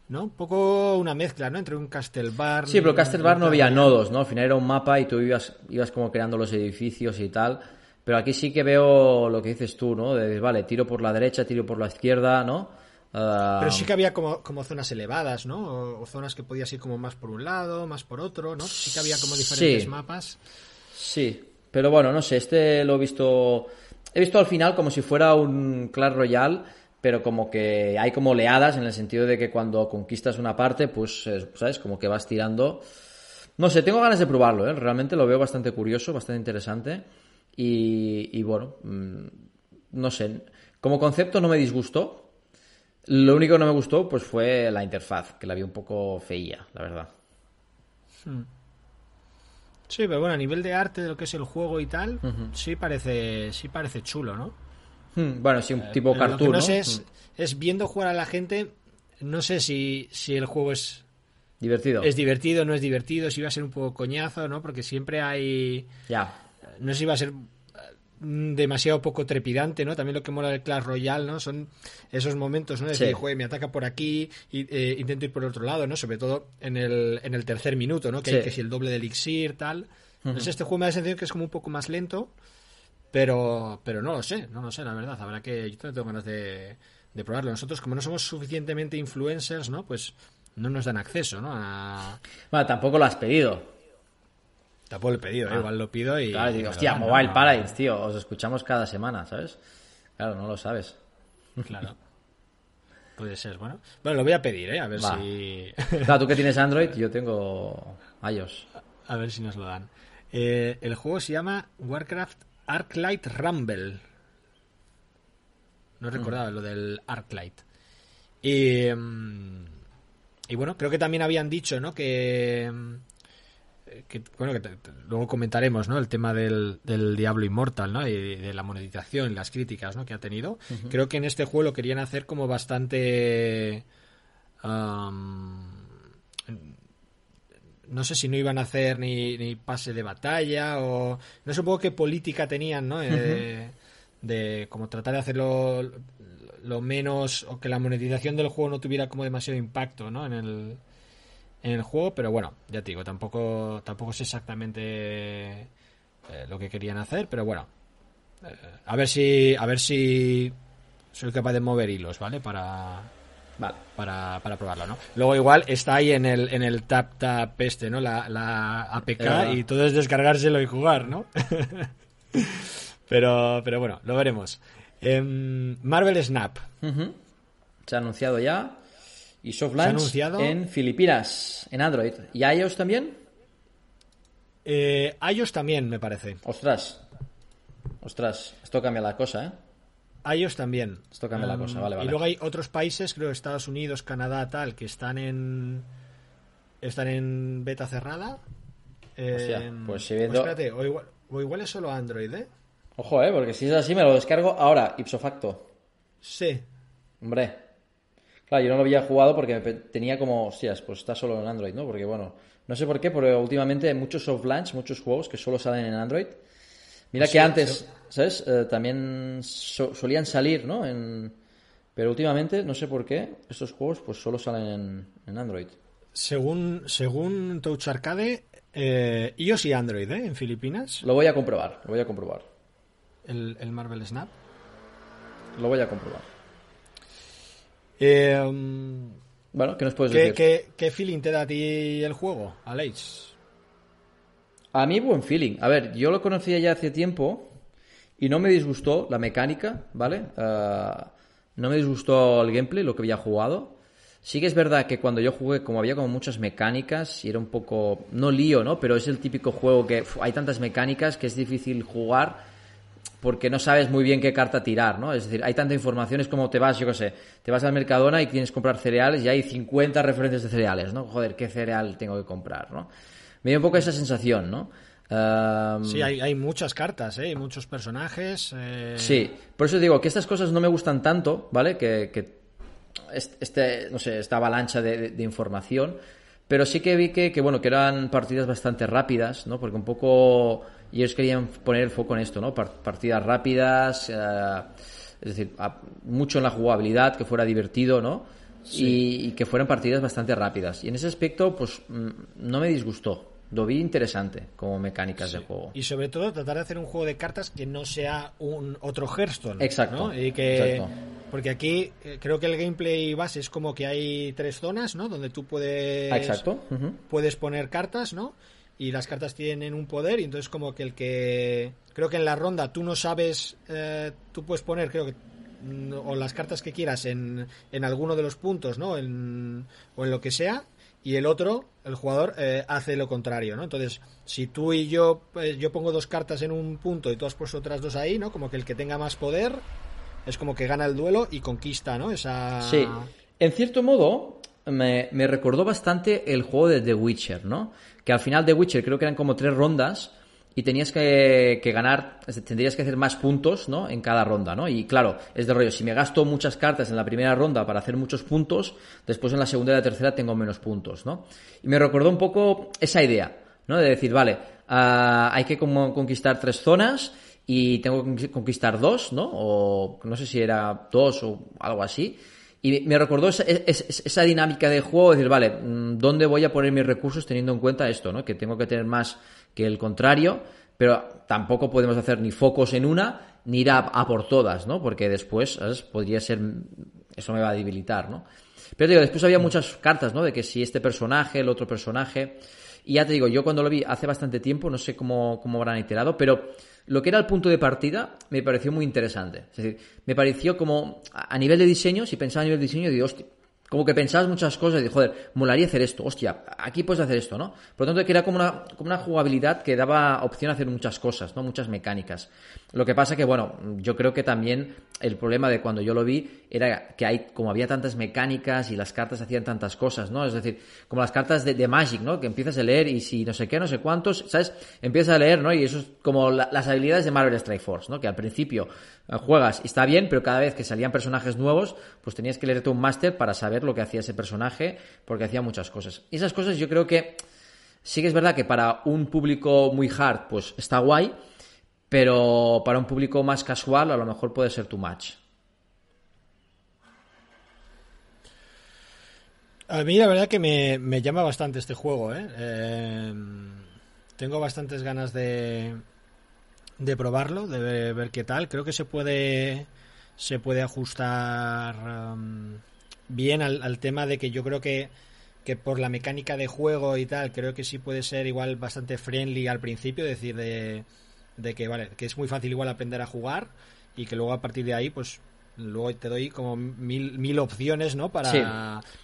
S1: ¿No? Un poco una mezcla, ¿no? Entre un Castle Barn...
S2: Sí, pero Castle Barn no había nodos, ¿no? Al final era un mapa y tú ibas, ibas como creando los edificios y tal pero aquí sí que veo lo que dices tú, ¿no? De, vale, tiro por la derecha, tiro por la izquierda, ¿no?
S1: Pero sí que había como, como zonas elevadas, ¿no? O, zonas que podías ir como más por un lado, más por otro, ¿no? Sí que había como diferentes mapas.
S2: Sí, pero bueno, no sé, este lo he visto... He visto al final como si fuera un Clash Royale, pero como que hay como oleadas en el sentido de que cuando conquistas una parte, pues, ¿sabes? Como que vas tirando... No sé, tengo ganas de probarlo, ¿eh? Realmente lo veo bastante curioso, bastante interesante. Y, bueno, mm, no sé, como concepto no me disgustó. Lo único que no me gustó pues fue la interfaz, que la vi un poco feía, la verdad. Hmm.
S1: Sí, pero bueno, a nivel de arte de lo que es el juego y tal, sí parece sí parece chulo, ¿no?
S2: Hmm, bueno, sí, un eh, tipo cartoon,
S1: no, Sé es, hmm. es, viendo jugar a la gente, no sé si, si el juego es
S2: divertido.
S1: Es divertido, no es divertido, si va a ser un poco coñazo, ¿no? Porque siempre hay
S2: Ya
S1: no sé si va a ser mm, demasiado poco trepidante, ¿no? También lo que mola del Clash Royale, ¿no? Son esos momentos, ¿no? De decir, me ataca por aquí y eh, intento ir por el otro lado, ¿no? Sobre todo en el, en el tercer minuto, ¿no? Que hay que si el doble de elixir, tal. Entonces este juego me da la sensación que es como un poco más lento, pero, pero no lo sé, no lo sé, la verdad. Habrá que... Yo tengo ganas de, de probarlo. Nosotros, como no somos suficientemente influencers, ¿no? Pues no nos dan acceso, ¿no? A...
S2: Bueno, tampoco lo has pedido.
S1: Tampoco el pedido, ¿eh? ah. igual lo pido y.
S2: Claro, digo, hostia, Mobile Paradise, tío, os escuchamos cada semana, ¿sabes? Claro, no lo sabes.
S1: Claro. Puede ser, bueno. Bueno, lo voy a pedir, ¿eh? A ver si.
S2: Claro, tú que tienes Android, yo tengo iOS.
S1: A ver si nos lo dan. Eh, el juego se llama Warcraft Arclight Rumble. No recordaba lo del Arclight. Y, mm, y bueno, creo que también habían dicho, ¿no? Que mm, que, bueno, que luego comentaremos, ¿no? El tema del, Diablo Inmortal, ¿no? Y de la monetización, las críticas, ¿no? Que ha tenido. Creo que en este juego lo querían hacer como bastante... no sé si no iban a hacer ni, ni, pase de batalla o... No poco qué política tenían, ¿no? Eh, de como tratar de hacerlo lo menos... o que la monetización del juego no tuviera como demasiado impacto, ¿no? En el en el juego, pero bueno, ya te digo, tampoco, tampoco sé exactamente eh, lo que querían hacer, pero bueno, eh, a ver si, a ver si soy capaz de mover hilos, ¿vale? Para, vale. para, para probarlo, ¿no? Luego igual está ahí en el, en el tap tap este, ¿no? La, la APK y todo es descargárselo y jugar, ¿no? pero, pero bueno, lo veremos. Em, Marvel Snap.
S2: Se ha anunciado ya. Y soft launch en Filipinas, en Android. ¿Y iOS también?
S1: Eh, iOS también, me parece.
S2: Ostras. Ostras, esto cambia la cosa, ¿eh?
S1: iOS también.
S2: Esto cambia la cosa, vale, vale.
S1: Y luego hay otros países, creo Estados Unidos, Canadá, tal, que están en están en beta cerrada.
S2: Eh, pues si viendo...
S1: espérate, o igual, o igual es solo Android, ¿eh?
S2: Ojo, ¿eh? Porque si es así me lo descargo ahora, ipso facto.
S1: Sí.
S2: Hombre, Claro, yo no lo había jugado porque tenía como, hostias, pues está solo en Android, ¿no? Porque bueno, no sé por qué, pero últimamente hay muchos soft launch, muchos juegos que solo salen en Android. Mira
S1: Sí,
S2: que antes, ¿sabes? Eh, también so- solían salir, ¿no? En... Pero últimamente, no sé por qué, estos juegos pues solo salen en, en Android.
S1: Según, según Touch Arcade, eh, iOS y Android, ¿eh? En Filipinas,
S2: Lo voy a comprobar, lo voy a comprobar.
S1: el, el Marvel Snap.
S2: Lo voy a comprobar.
S1: Eh, um,
S2: Bueno, ¿qué nos puedes
S1: ¿qué,
S2: decir?
S1: qué, qué feeling te da a ti el juego, Aleix?
S2: A mí buen feeling. A ver, yo lo conocía ya hace tiempo y no me disgustó la mecánica, ¿vale? Ah, no me disgustó el gameplay, lo que había jugado. Sí que es verdad que cuando yo jugué, como había como muchas mecánicas y era un poco, no lío, ¿no? Pero es el típico juego que uf, hay tantas mecánicas que es difícil jugar porque no sabes muy bien qué carta tirar, ¿no? Es decir, hay tanta información, es como te vas, yo qué sé, te vas al Mercadona y tienes que comprar cereales y hay 50 referentes de cereales, ¿no? Joder, ¿qué cereal tengo que comprar, ¿no? Me dio un poco esa sensación, ¿no? Am,
S1: Sí, hay, hay muchas cartas, ¿eh? Hay muchos personajes. eh,
S2: Sí, por eso digo que estas cosas no me gustan tanto, ¿vale? Que, que est- este, no sé, esta avalancha de, de- de información, pero sí que vi que, que, bueno, que eran partidas bastante rápidas, ¿no? Porque un poco ellos querían poner el foco en esto, ¿no? Par- partidas rápidas, eh, es decir, mucho en la jugabilidad, que fuera divertido, ¿no? Y, y que fueran partidas bastante rápidas. Y en ese aspecto, pues, mm, no me disgustó. Lo vi interesante como mecánicas de juego.
S1: Y sobre todo tratar de hacer un juego de cartas que no sea un otro Hearthstone.
S2: Exacto,
S1: ¿no? Y que,
S2: exacto.
S1: Porque aquí eh, creo que el gameplay base es como que hay tres zonas, ¿no? Donde tú puedes,
S2: Ah, Exacto.
S1: puedes poner cartas, ¿no? Y las cartas tienen un poder y entonces como que el que... Creo que en la ronda tú no sabes... eh, tú puedes poner, creo que... mm, O las cartas que quieras en, en alguno de los puntos, ¿no? En, o en lo que sea. Y el otro, el jugador, eh, hace lo contrario, ¿no? Entonces, si tú y yo... pues, yo pongo dos cartas en un punto y tú has puesto otras dos ahí, ¿no? Como que el que tenga más poder es como que gana el duelo y conquista, ¿no? Esa...
S2: Sí, en cierto modo me, me recordó bastante el juego de The Witcher, ¿no? Que al final de Witcher creo que eran como tres rondas y tenías que, ganar, tendrías que hacer más puntos, ¿no? En cada ronda, ¿no? Y claro, es de rollo, si me gasto muchas cartas en la primera ronda para hacer muchos puntos, después en la segunda y la tercera tengo menos puntos, ¿no? Y me recordó un poco esa idea, ¿no? De decir, vale, ah, hay que como conquistar tres zonas y tengo que conquistar dos, ¿no? O no sé si era dos o algo así. Y me recordó esa, es- esa dinámica de juego, decir, vale, mm, ¿dónde voy a poner mis recursos teniendo en cuenta esto, ¿no? Que tengo que tener más que el contrario, pero tampoco podemos hacer ni focos en una, ni ir a, a por todas, ¿no? Porque después, ¿sabes? Podría ser, eso me va a debilitar, ¿no? Pero digo, después había muchas cartas, ¿no? De que si este personaje, el otro personaje. Y ya te digo, yo cuando lo vi hace bastante tiempo, no sé cómo, cómo habrán iterado, pero lo que era el punto de partida me pareció muy interesante. Es decir, me pareció como a nivel de diseño, si pensaba a nivel de diseño, digo, hostia, como que pensabas muchas cosas y digo, joder, molaría hacer esto, hostia, aquí puedes hacer esto, ¿no? Por lo tanto, que era como una, como una jugabilidad que daba opción a hacer muchas cosas, ¿no? Muchas mecánicas. Lo que pasa que, bueno, yo creo que también el problema de cuando yo lo vi era que hay, como había tantas mecánicas y las cartas hacían tantas cosas, ¿no? Es decir, como las cartas de, Magic, ¿no? Que empiezas a leer y si no sé qué, no sé cuántos, ¿sabes? Empiezas a leer, ¿no? Y eso es como la- las habilidades de Marvel Strike Force, ¿no? Que al principio eh, juegas y está bien, pero cada vez que salían personajes nuevos, pues tenías que leerte un máster para saber lo que hacía ese personaje, porque hacía muchas cosas. Y esas cosas yo creo que sí que es verdad que para un público muy hard, pues está guay, pero para un público más casual a lo mejor puede ser too much.
S1: A mí la verdad que me, me llama bastante este juego, ¿eh? Eh, tengo bastantes ganas de, de probarlo, de ver, qué tal. Creo que se puede se puede ajustar um, bien al, al tema de que yo creo que, que por la mecánica de juego y tal, creo que sí puede ser igual bastante friendly al principio, es decir, de, de que vale, que es muy fácil igual aprender a jugar y que luego a partir de ahí, pues luego te doy como mil, mil opciones, ¿no? Para,
S2: Sí.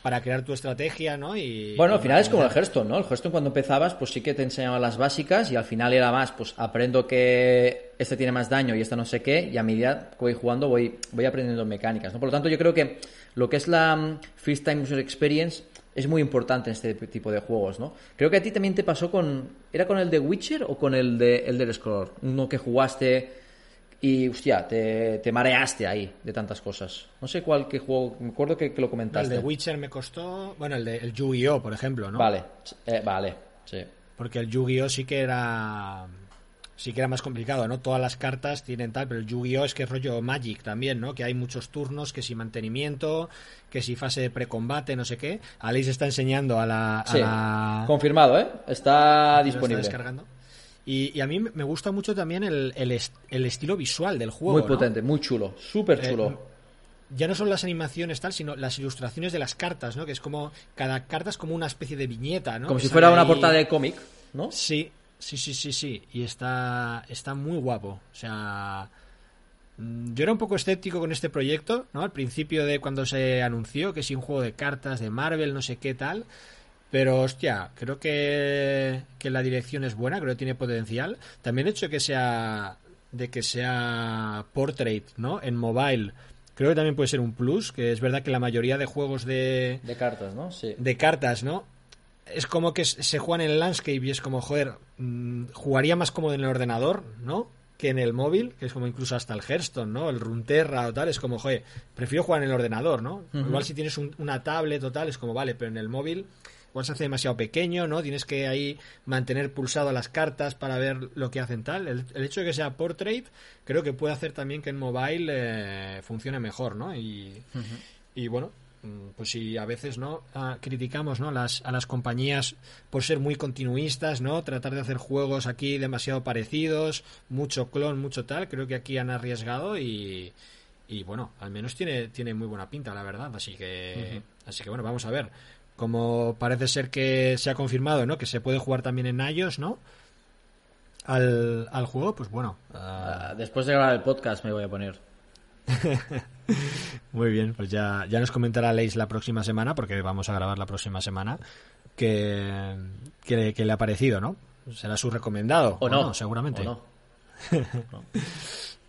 S1: para crear tu estrategia, ¿no? Y,
S2: Bueno, al final es como el. Hearthstone, ¿no? El Hearthstone cuando empezabas, pues sí que te enseñaba las básicas y al final era más, pues aprendo que este tiene más daño y este no sé qué, y a medida que voy jugando voy, voy aprendiendo mecánicas, ¿no? Por lo tanto, yo creo que lo que es la mm, First Time User Experience es muy importante en este tipo de juegos, ¿no? Creo que a ti también te pasó con... ¿Era con el de Witcher o con el de Elder Scrolls? Uno que jugaste y, hostia, te, te mareaste ahí de tantas cosas. No sé cuál que juego... Me acuerdo que, que lo
S1: El
S2: comentaste.
S1: de Witcher me costó, bueno, el de el Yu-Gi-Oh, por ejemplo, ¿no?
S2: Vale, eh, vale, sí.
S1: Porque el Yu-Gi-Oh sí que era sí que era más complicado, ¿no? Todas las cartas tienen tal, pero el Yu-Gi-Oh! es que es rollo Magic también, ¿no? Que hay muchos turnos, que si mantenimiento, que si fase de precombate, no sé qué. Alice está enseñando a la... a
S2: Sí,
S1: la-
S2: confirmado, ¿eh? Está disponible.
S1: está descargando. Y, y a mí me gusta mucho también el, el est- el estilo visual del juego.
S2: Muy
S1: ¿no?
S2: potente, muy chulo, súper
S1: Eh,
S2: chulo.
S1: ya no son las animaciones tal, sino las ilustraciones de las cartas, ¿no? Que es como cada carta es como una especie de viñeta, ¿no?
S2: Como
S1: Que
S2: si fuera una portada de cómic, ¿no?
S1: Sí, sí, sí, sí, sí. Y está, está muy guapo. O sea, mm, yo era un poco escéptico con este proyecto, ¿no? Al principio de cuando se anunció que sí un juego de cartas de Marvel, no sé qué tal. Pero, hostia, creo que, que la dirección es buena, creo que tiene potencial. También el hecho de que sea de que sea portrait, ¿no? En mobile, creo que también puede ser un plus, que es verdad que la mayoría de juegos de,
S2: De cartas, ¿no? Sí.
S1: de cartas, ¿no? Es como que se juegan en landscape y es como, joder, mm, jugaría más cómodo en el ordenador, ¿no? Que en el móvil, que es como incluso hasta el Hearthstone, ¿no? El Runterra o tal, es como, joder, prefiero jugar en el ordenador, ¿no? Igual si tienes un- una tablet o tal, es como, vale, pero en el móvil igual se hace demasiado pequeño, ¿no? Tienes que ahí mantener pulsado las cartas para ver lo que hacen tal. El, el hecho de que sea portrait, creo que puede hacer también que en mobile eh, funcione mejor, ¿no? Y, y bueno, pues si a veces no Ah, criticamos ¿no? Las, a las compañías por ser muy continuistas, ¿no? Tratar de hacer juegos aquí demasiado parecidos, mucho clon, mucho tal, creo que aquí han arriesgado y, y bueno, al menos tiene, tiene muy buena pinta, la verdad. Así que, así que bueno, vamos a ver. Como parece ser que se ha confirmado, ¿no? Que se puede jugar también en iOS, ¿no? Al, al juego, pues bueno. ah,
S2: Ah, Después de grabar el podcast me voy a poner.
S1: Muy bien, pues ya, ya nos comentará Leis la próxima semana, porque vamos a grabar la próxima semana, que, que, que le ha parecido, ¿no? Será su recomendado.
S2: O no,
S1: seguramente.
S2: o no.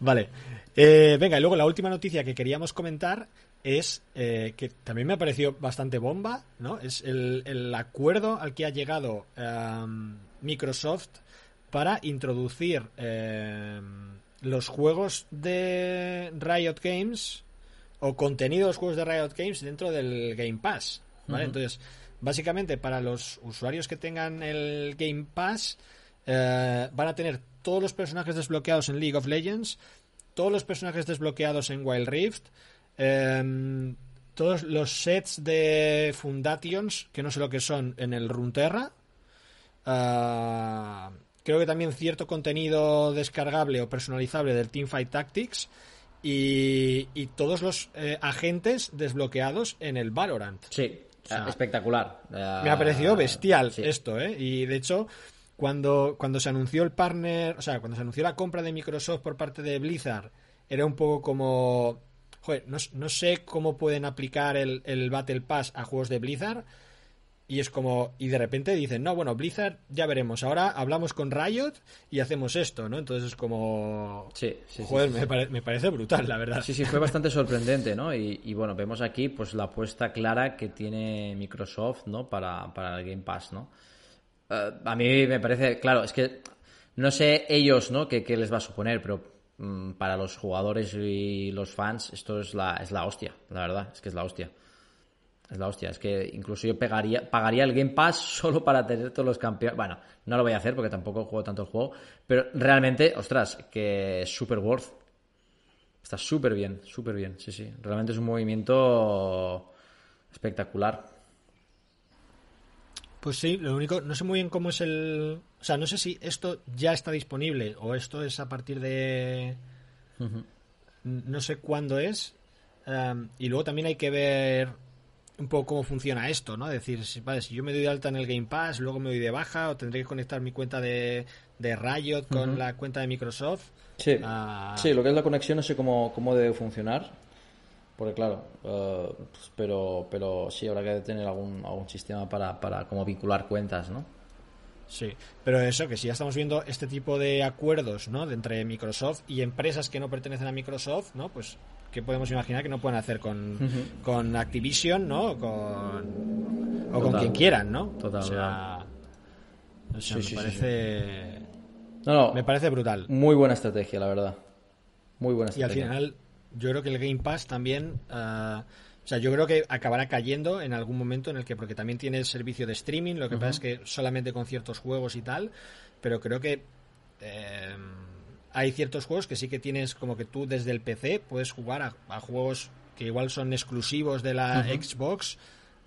S1: Vale. Eh, venga, y luego la última noticia que queríamos comentar es eh, que también me ha parecido bastante bomba, ¿no? Es el, el acuerdo al que ha llegado em, Microsoft para introducir em, los juegos de Riot Games o contenido de los juegos de Riot Games dentro del Game Pass, ¿vale? Entonces, básicamente para los usuarios que tengan el Game Pass eh, van a tener todos los personajes desbloqueados en League of Legends, todos los personajes desbloqueados en Wild Rift, em, todos los sets de Fundations, que no sé lo que son, en el Runeterra. Ah, creo que también cierto contenido descargable o personalizable del Teamfight Tactics. Y, y todos los eh, agentes desbloqueados en el Valorant.
S2: Sí,
S1: O sea,
S2: ah, espectacular.
S1: Me ha parecido bestial
S2: sí.
S1: esto, ¿eh? Y de hecho, cuando, cuando se anunció el partner, o sea, cuando se anunció la compra de Microsoft por parte de Blizzard, era un poco como. Joder, no, no sé cómo pueden aplicar el, el Battle Pass a juegos de Blizzard. Y es como. Y de repente dicen, no, bueno, Blizzard, ya veremos. Ahora hablamos con Riot y hacemos esto, ¿no? Entonces es como.
S2: Sí, sí, sí,
S1: Joder,
S2: sí,
S1: me, pare- me parece brutal, la verdad.
S2: Sí, sí, fue bastante sorprendente, ¿no? Y, y bueno, vemos aquí pues la apuesta clara que tiene Microsoft, ¿no? Para, para el Game Pass, ¿no? Eh, a mí me parece, claro, es que no sé ellos, ¿no? Qué, qué les va a suponer, pero mm, para los jugadores y los fans esto es la, es la hostia, la verdad, es que es la hostia. Es la hostia, es que incluso yo pegaría, pagaría el Game Pass solo para tener todos los campeones. Bueno, no lo voy a hacer porque tampoco juego tanto el juego, pero realmente, ostras, que es super worth. Está súper bien, súper bien, sí, sí. Realmente es un movimiento espectacular.
S1: Pues sí, lo único, no sé muy bien cómo es el... O sea, no sé si esto ya está disponible o esto es a partir de... No sé cuándo es. Em, y luego también hay que ver un poco cómo funciona esto, ¿no? Es decir, si, vale, si yo me doy de alta en el Game Pass, luego me doy de baja o tendré que conectar mi cuenta de, de Riot con la cuenta de Microsoft.
S2: Sí,
S1: Ah.
S2: sí, lo que es la conexión no sé cómo, cómo debe funcionar. Porque claro, pues, pero, pero sí habrá que tener algún, algún sistema para, para como vincular cuentas, ¿no?
S1: Sí, pero eso, que si ya estamos viendo este tipo de acuerdos, ¿no? De entre Microsoft y empresas que no pertenecen a Microsoft, ¿no? Pues, ¿qué podemos imaginar que no pueden hacer con, con Activision, ¿no? O con, o con quien quieran, ¿no?
S2: Total,
S1: O sea, o sea,
S2: Sí,
S1: me
S2: sí, sí,
S1: parece...
S2: No, no,
S1: Me parece brutal.
S2: muy buena estrategia, la verdad. Muy buena
S1: Y al
S2: estrategia.
S1: final, yo creo que el Game Pass también. ah, o sea, yo creo que acabará cayendo en algún momento en el que, porque también tiene el servicio de streaming, lo que pasa es que solamente con ciertos juegos y tal, pero creo que eh, hay ciertos juegos que sí que tienes como que tú desde el PC puedes jugar a, juegos que igual son exclusivos de la Xbox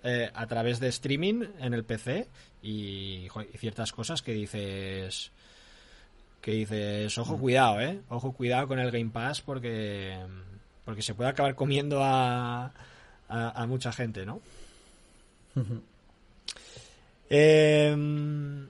S1: eh, a través de streaming en el PC y, ciertas cosas que dices que dices ojo cuidado eh ojo cuidado con el Game Pass porque porque se puede acabar comiendo a, a, mucha gente no Em,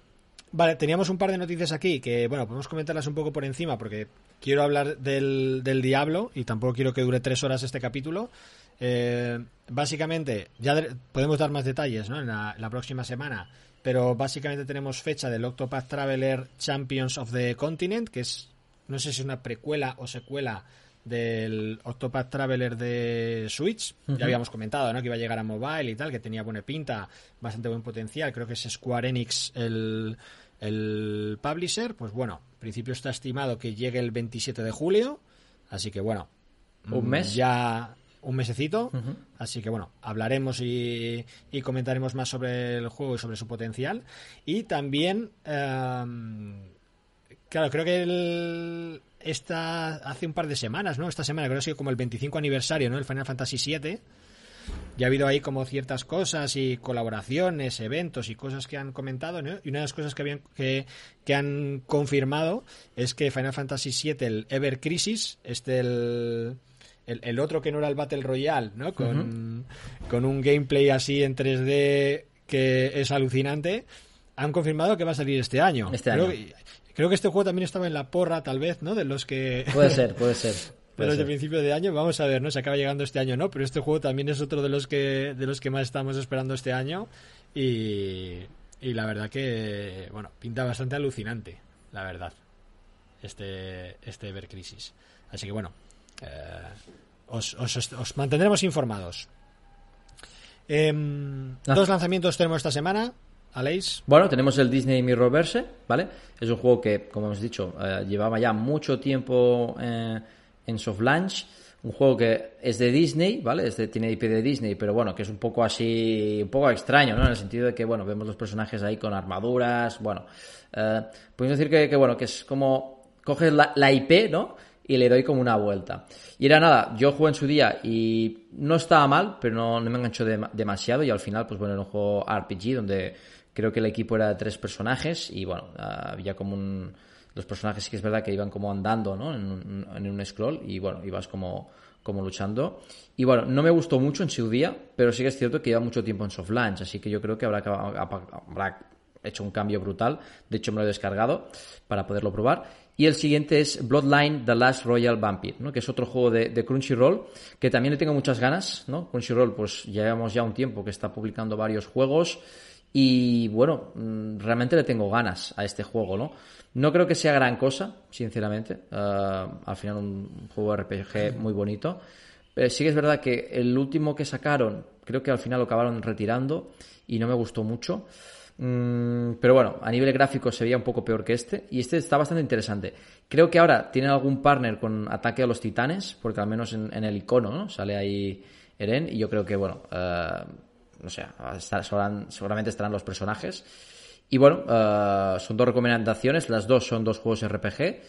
S1: vale, teníamos un par de noticias aquí que, bueno, podemos comentarlas un poco por encima porque quiero hablar del, Diablo y tampoco quiero que dure tres horas este capítulo. Eh, básicamente, ya podemos dar más detalles ¿no? en la, próxima semana, pero básicamente tenemos fecha del Octopath Traveler Champions of the Continent, que es, no sé si es una precuela o secuela del Octopath Traveler de Switch. Ya habíamos comentado, ¿no? Que iba a llegar a mobile y tal, que tenía buena pinta, bastante buen potencial. Creo que es Square Enix el, el publisher. Pues bueno, en principio está estimado que llegue el 27 de julio. Así que bueno.
S2: Un mes.
S1: Ya un mesecito. Así que bueno, hablaremos y, y, comentaremos más sobre el juego y sobre su potencial. Y también. Em, claro, creo que el, esta hace un par de semanas, ¿no? Esta semana creo que ha sido como el 25 aniversario, ¿no? El Final Fantasy VII. Ya ha habido ahí como ciertas cosas y colaboraciones, eventos y cosas que han comentado, ¿no? Y una de las cosas que, habían, que, que han confirmado es que Final Fantasy VII, el Ever Crisis, este el, el, otro que no era el Battle Royale, ¿no? Con, con un gameplay así en 3D que es alucinante, han confirmado que va a salir este año.
S2: Este año.
S1: Creo que este juego también estaba en la porra, tal vez, ¿no? De los que...
S2: Puede ser, puede ser.
S1: Pero desde principio de año, vamos a ver, ¿no? Se acaba llegando este año, ¿no? Pero este juego también es otro de los que, de los que más estamos esperando este año. Y, y la verdad que, bueno, pinta bastante alucinante, la verdad. Este, este Ever Crisis. Así que bueno, eh, os, os, mantendremos informados. Em, ah. Dos lanzamientos tenemos esta semana.
S2: Bueno, tenemos el Disney Mirrorverse, ¿vale? Es un juego que, como hemos dicho, eh, llevaba ya mucho tiempo eh, en soft launch. Un juego que es de Disney, ¿vale? tiene IP de Disney, pero bueno, que es un poco así, un poco extraño, ¿no? En el sentido de que, bueno, vemos los personajes ahí con armaduras, bueno. Eh, podemos decir que, bueno, que es como coges la, IP, ¿no? y le doy como una vuelta. Y era nada, yo jugué en su día y no estaba mal, pero no, me enganchó demasiado y al final, pues bueno, era un juego RPG donde Creo que el equipo era de tres personajes y bueno, había como un... Los personajes sí que es verdad que iban como andando ¿no? en, un, en un scroll y bueno, ibas como, como luchando. Y bueno, no me gustó mucho en su día, pero sí que es cierto que lleva mucho tiempo en soft launch, así que yo creo que habrá, habrá hecho un cambio brutal. De hecho, me lo he descargado para poderlo probar. Y el siguiente es Bloodline The Last Royal Vampire, ¿no? que es otro juego de, de, Crunchyroll, que también le tengo muchas ganas. ¿no? Crunchyroll, pues llevamos ya un tiempo que está publicando varios juegos. Y bueno, mm, realmente le tengo ganas a este juego, ¿no? No creo que sea gran cosa, sinceramente. Ah, al final un juego RPG muy bonito. Pero sí que es verdad que el último que sacaron, creo que al final lo acabaron retirando y no me gustó mucho. Mm, pero bueno, a nivel gráfico se veía un poco peor que este. Y este está bastante interesante. Creo que ahora tienen algún partner con Ataque a los Titanes, porque al menos en, el icono ¿no? sale ahí Eren. Y yo creo que, bueno, ah, no sé, seguramente estarán los personajes. Y bueno, eh, son dos recomendaciones, las dos son dos juegos RPG.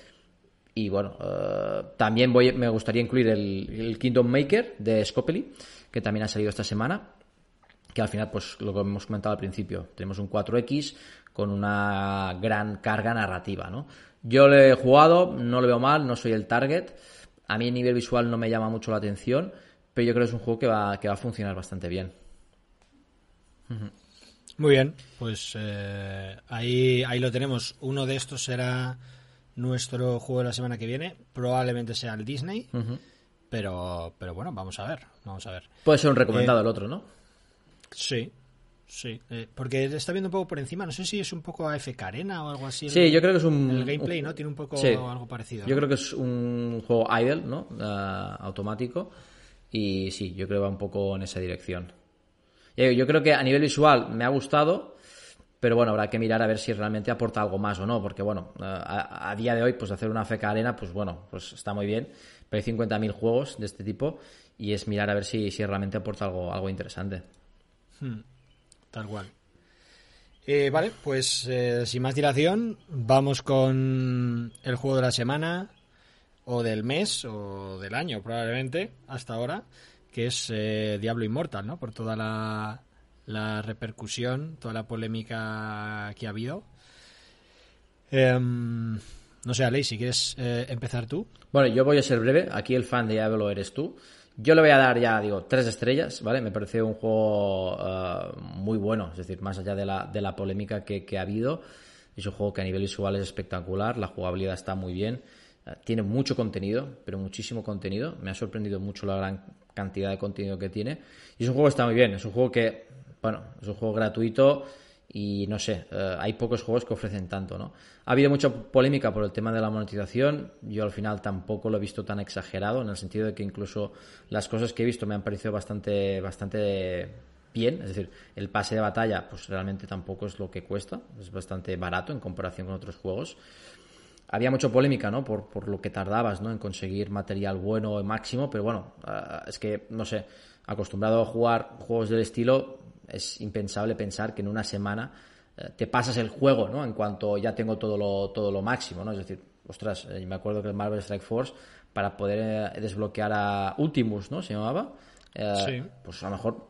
S2: Y bueno, eh, también voy, me gustaría incluir el, Kingdom Maker de Scopely, que también ha salido esta semana. Que al final, pues lo que hemos comentado al principio, tenemos un 4X con una gran carga narrativa, ¿no? Yo lo he jugado, no lo veo mal, no soy el target. A mí a nivel visual no me llama mucho la atención, pero yo creo que es un juego que va, que va a funcionar bastante bien.
S1: Muy bien, pues eh, ahí, ahí lo tenemos. Uno de estos será nuestro juego de la semana que viene. Probablemente sea el Disney. Pero, pero bueno, vamos a ver. Vamos a ver.
S2: Puede ser un recomendado eh, el otro, ¿no?
S1: Sí, Sí, eh, porque está viendo un poco por encima. No sé si es un poco AFK Arena o algo así.
S2: Sí, yo creo que es un.
S1: El gameplay, ¿no? Tiene un poco algo parecido.
S2: Yo creo que es un juego idle, ¿no? automático. Y sí, yo creo que va un poco en esa dirección. Yo creo que a nivel visual me ha gustado, pero bueno, habrá que mirar a ver si realmente aporta algo más o no, porque bueno, a, día de hoy, pues hacer una feca arena, pues bueno, pues está muy bien, pero hay 50.000 juegos de este tipo y es mirar a ver si, si realmente aporta algo, algo interesante.
S1: Hmm, tal cual. Eh, vale, pues eh, sin más dilación, vamos con el juego de la semana, o del mes, o del año probablemente, hasta ahora, que es eh, Diablo Immortal, ¿no? Por toda la, la repercusión, toda la polémica que ha habido. Em, no sé, Alei, si quieres eh, empezar tú.
S2: Bueno, yo voy a ser breve. Aquí el fan de Diablo eres tú. Yo le voy a dar ya, digo, tres estrellas, ¿vale? Me pareció un juego eh, muy bueno, es decir, más allá de la, de la polémica que, que, ha habido. Es un juego que a nivel visual es espectacular, la jugabilidad está muy bien, eh, tiene mucho contenido, pero muchísimo contenido. Me ha sorprendido mucho la gran cantidad de contenido que tiene. Y es un juego que está muy bien, es un juego que, bueno, es un juego gratuito y no sé, eh, hay pocos juegos que ofrecen tanto, ¿no? Ha habido mucha polémica por el tema de la monetización, yo al final tampoco lo he visto tan exagerado, en el sentido de que incluso las cosas que he visto me han parecido bastante, bastante bien, es decir, el pase de batalla pues realmente tampoco es lo que cuesta, es bastante barato en comparación con otros juegos. Había mucha polémica, ¿no? Por, por lo que tardabas, ¿no? En conseguir material bueno y máximo, pero bueno, uh, es que, no sé, acostumbrado a jugar juegos del estilo, es impensable pensar que en una semana eh, te pasas el juego, ¿no? En cuanto ya tengo todo lo, todo lo máximo, ¿no? Es decir, ostras, eh, me acuerdo que el Marvel Strike Force, para poder eh, desbloquear a Ultimus, ¿no? Se llamaba. Eh, sí. Pues a lo mejor,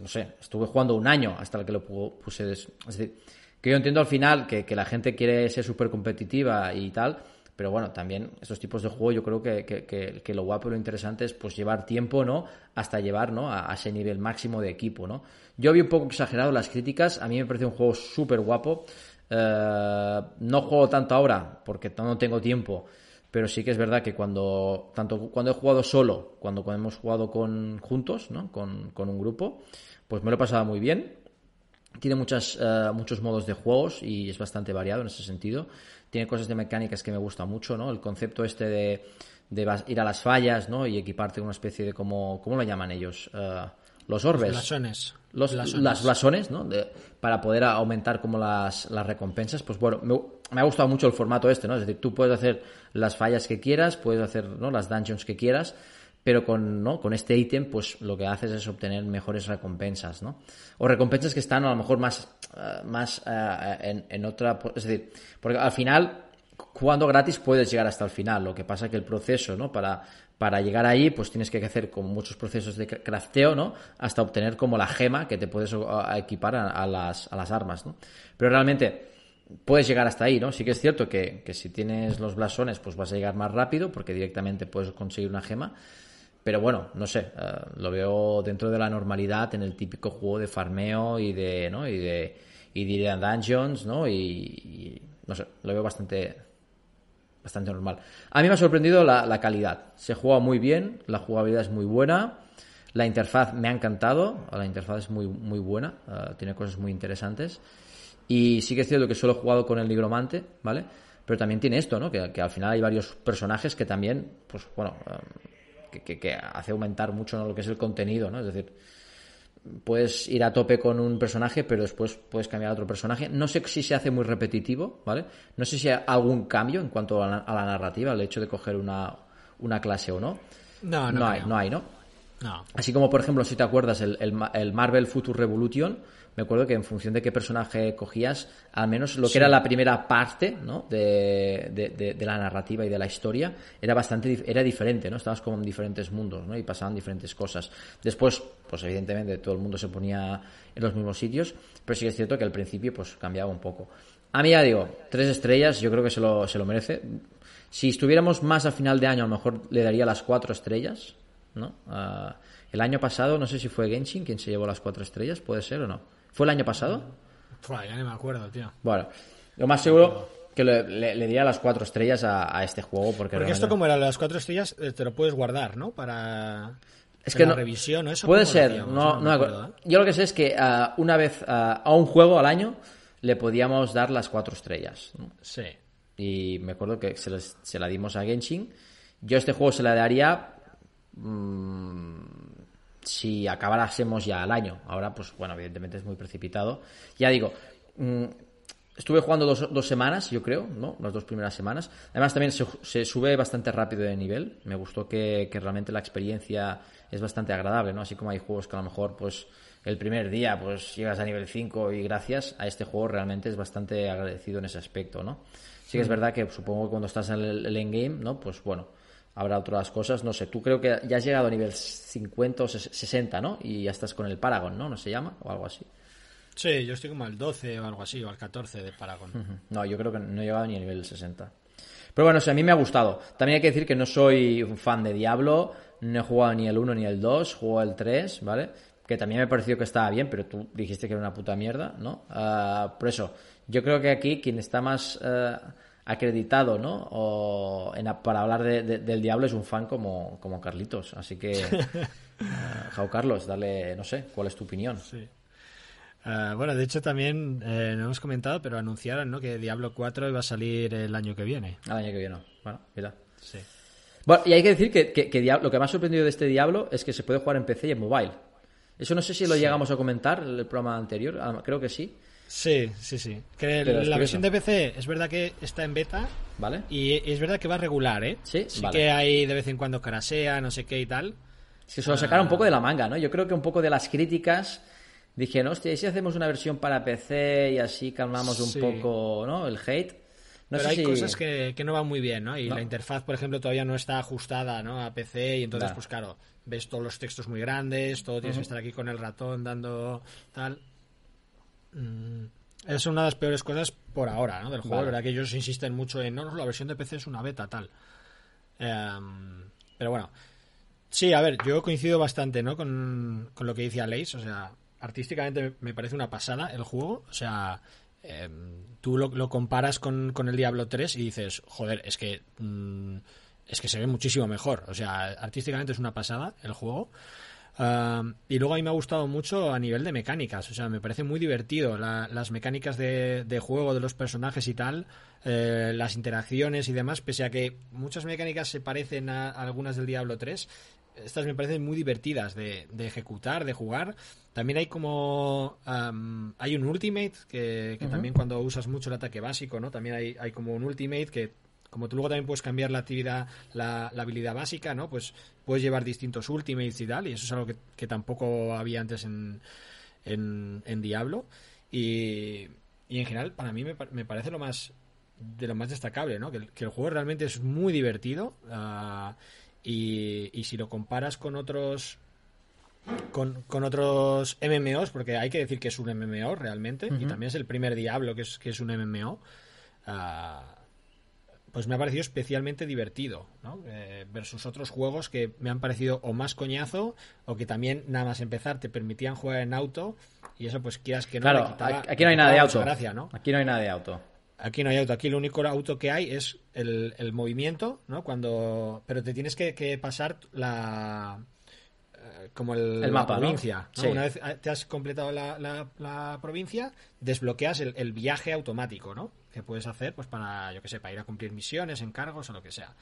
S2: no sé, estuve jugando un año hasta que lo puse. Es decir, yo entiendo al final que, la gente quiere ser súper competitiva y tal, pero bueno, también estos tipos de juego yo creo que, lo guapo y lo interesante es pues llevar tiempo, ¿no? Hasta llevar, ¿no? A, a, ese nivel máximo de equipo, ¿no? Yo vi un poco exagerado las críticas, a mí me parece un juego súper guapo. Eh, no juego tanto ahora porque no tengo tiempo, pero sí que es verdad que cuando, tanto cuando he jugado solo, cuando, cuando hemos jugado con, juntos, ¿no? Con, con un grupo, pues me lo he pasado muy bien. Tiene muchas, uh, muchos modos de juegos y es bastante variado en ese sentido. Tiene cosas de mecánicas que me gusta mucho, ¿no? El concepto este de, de ir a las fallas, ¿no? Y equiparte una especie de como, ¿cómo lo llaman ellos? Uh, los orbes.
S1: Blasones.
S2: Los, blasones. Las blasones, ¿no? De, para poder aumentar como las, las recompensas. Pues bueno, me, me, ha gustado mucho el formato este, ¿no? Es decir, tú puedes hacer las fallas que quieras, puedes hacer ¿no? las dungeons que quieras, pero con, ¿no? con este ítem, pues lo que haces es obtener mejores recompensas, ¿no? O recompensas que están a lo mejor más, uh, más en, en, otra. Es decir, porque al final, jugando gratis puedes llegar hasta el final. Lo que pasa es que el proceso, ¿no? Para, para llegar ahí, pues tienes que hacer como muchos procesos de crafteo, ¿no? Hasta obtener como la gema que te puedes equipar a, a, las, a las armas, ¿no? Pero realmente puedes llegar hasta ahí, ¿no? Sí que es cierto que, que si tienes los blasones, pues vas a llegar más rápido porque directamente puedes conseguir una gema. Pero bueno, no sé, uh, lo veo dentro de la normalidad en el típico juego de farmeo y de, ¿no? Y de, y de dungeons, ¿no? Y, no sé, lo veo bastante, bastante normal. A mí me ha sorprendido la, calidad. Se juega muy bien, la jugabilidad es muy buena, la interfaz me ha encantado, la interfaz es muy, muy buena, uh, tiene cosas muy interesantes. Y sí que es cierto que solo he jugado con el nigromante, ¿vale? Pero también tiene esto, ¿no? Que, al final hay varios personajes que también, pues bueno, um, que, que, que, hace aumentar mucho ¿no? lo que es el contenido, ¿no? Es decir, puedes ir a tope con un personaje, pero después puedes cambiar a otro personaje. No sé si se hace muy repetitivo, ¿vale? No sé si hay algún cambio en cuanto a la, a la narrativa, el hecho de coger una, una clase o no.
S1: No, no,
S2: no hay, no hay, ¿no?
S1: No.
S2: Así como, por ejemplo, si te acuerdas, el, el, el, Marvel Future Revolution, me acuerdo que en función de qué personaje cogías, al menos lo que sí. era la primera parte ¿no? de, de, de, de, la narrativa y de la historia, era bastante era diferente, ¿no? Estabas como en diferentes mundos, ¿no? Y pasaban diferentes cosas. Después, pues evidentemente todo el mundo se ponía en los mismos sitios, pero sí que es cierto que al principio pues cambiaba un poco. A mí ya digo, tres estrellas, yo creo que se lo, se lo merece. Si estuviéramos más a final de año, a lo mejor le daría las cuatro estrellas, ¿no? Uh, el año pasado, no sé si fue Genshin quien se llevó las cuatro estrellas, puede ser o no. ¿Fue el año pasado?
S1: Fua, ya no me acuerdo, tío.
S2: Bueno, lo más seguro que le, le, le diría las cuatro estrellas a, a este juego. Porque,
S1: porque realmente... esto, como era las cuatro estrellas, eh, te lo puedes guardar, ¿no? Para.
S2: Es que
S1: la
S2: no,
S1: revisión o eso.
S2: Puede ser, no, no, acuerdo. ¿eh? Yo lo que sé es que uh, una vez uh, a un juego al año le podíamos dar las cuatro estrellas. ¿no?
S1: Sí.
S2: Y me acuerdo que se, les, se, la dimos a Genshin. Yo este juego se la daría. Mmm, si acabáramos ya al año. Ahora, pues bueno, evidentemente es muy precipitado. Ya digo, mmm, estuve jugando dos, dos, semanas, yo creo, ¿no? Las dos primeras semanas. Además, también se, se sube bastante rápido de nivel. Me gustó que, que, realmente la experiencia es bastante agradable, ¿no? Así como hay juegos que a lo mejor, pues, el primer día pues llegas a nivel 5 y gracias a este juego realmente es bastante agradecido en ese aspecto, ¿no? Sí que es verdad que supongo que cuando estás en el, el endgame, ¿no? Pues bueno, habrá otras cosas, no sé, tú creo que ya has llegado a nivel 50 o 60, ¿no? Y ya estás con el Paragon, ¿no? ¿No se llama? O algo así.
S1: Sí, yo estoy como al 12 o algo así, o al 14 de Paragon.
S2: No, yo creo que no he llegado ni a nivel 60. Pero bueno, a mí me ha gustado. También hay que decir que no soy un fan de Diablo, no he jugado ni el 1 ni el 2, juego el 3, ¿vale? Que también me pareció que estaba bien, pero tú dijiste que era una puta mierda, ¿no? Ah, por eso, yo creo que aquí quien está más eh, acreditado, ¿no? O para hablar del Diablo es un fan como, como Carlitos. Así que, uh, Jau Carlos, dale, no sé, ¿cuál es tu opinión?
S1: Sí. Ah, bueno, de hecho también eh, no hemos comentado, pero anunciaron ¿no? que Diablo 4 iba a salir el año que viene.
S2: El año que viene, bueno, mira.
S1: Sí.
S2: Bueno, y hay que decir que, que, lo que me ha sorprendido de este Diablo es que se puede jugar en PC y en mobile. Eso no sé si lo llegamos a comentar en el programa anterior, ah, creo que sí.
S1: Sí, sí, sí. Que la versión de PC es verdad que está en beta.
S2: Vale.
S1: Y es verdad que va regular, ¿eh?
S2: Sí,
S1: sí que hay de vez en cuando carasea, no sé qué y tal.
S2: Es que se lo sacaron un poco de la manga, ¿no? Yo creo que un poco de las críticas Dije, hostia, ¿y si hacemos una versión para PC y así calmamos un poco ¿no? el hate?
S1: No Pero hay cosas que, no van muy bien, ¿no? Y la interfaz, por ejemplo, todavía no está ajustada ¿no? a PC y entonces, pues claro, ves todos los textos muy grandes, todo tienes que estar aquí con el ratón dando tal. Mm, es una de las peores cosas por ahora, ¿no? Del juego, verdad que ellos insisten mucho en, no, no, la versión de PC es una beta, tal. Em, pero bueno, sí, a ver, yo coincido bastante, ¿no? Con, con lo que dice Aleix, o sea, artísticamente me parece una pasada el juego. O sea, em, tú lo, comparas con, con, el Diablo 3 y dices, joder, es que, mm, es que se ve muchísimo mejor. O sea, artísticamente es una pasada el juego. Y luego a mí me ha gustado mucho a nivel de mecánicas, o sea, me parece muy divertido las mecánicas de, de, juego de los personajes y tal, eh, las interacciones y demás, pese a que muchas mecánicas se parecen a algunas del Diablo 3, estas me parecen muy divertidas de, ejecutar, de jugar. También hay como... hay un ultimate que, también cuando usas mucho el ataque básico, ¿no? También hay, hay como un ultimate que como tú luego también puedes cambiar la actividad, la, habilidad básica, ¿no? Pues puedes llevar distintos ultimates y tal, y eso es algo que, tampoco había antes en, en, Diablo. Y, y, en general, para mí me, me, parece lo más de lo más destacable, ¿no? Que, el juego realmente es muy divertido. Uh, y, si lo comparas con otros con, otros MMOs, porque hay que decir que es un MMO realmente, y también es el primer Diablo que es, que es un MMO, ah, pues me ha parecido especialmente divertido, ¿no? Eh, versus otros juegos que me han parecido o más coñazo, o que también nada más empezar te permitían jugar en auto, y eso pues quieras que no
S2: claro, aquí no hay nada de auto. Aquí no hay nada de auto.
S1: Aquí no hay auto, aquí el único auto que hay es el, movimiento, ¿no? Cuando, pero te tienes que, pasar la eh, como el,
S2: mapa,
S1: la provincia. Una vez te has completado la, provincia, desbloqueas el, viaje automático, ¿no? Que puedes hacer, pues para, yo que sé, para ir a cumplir misiones, encargos o lo que sea.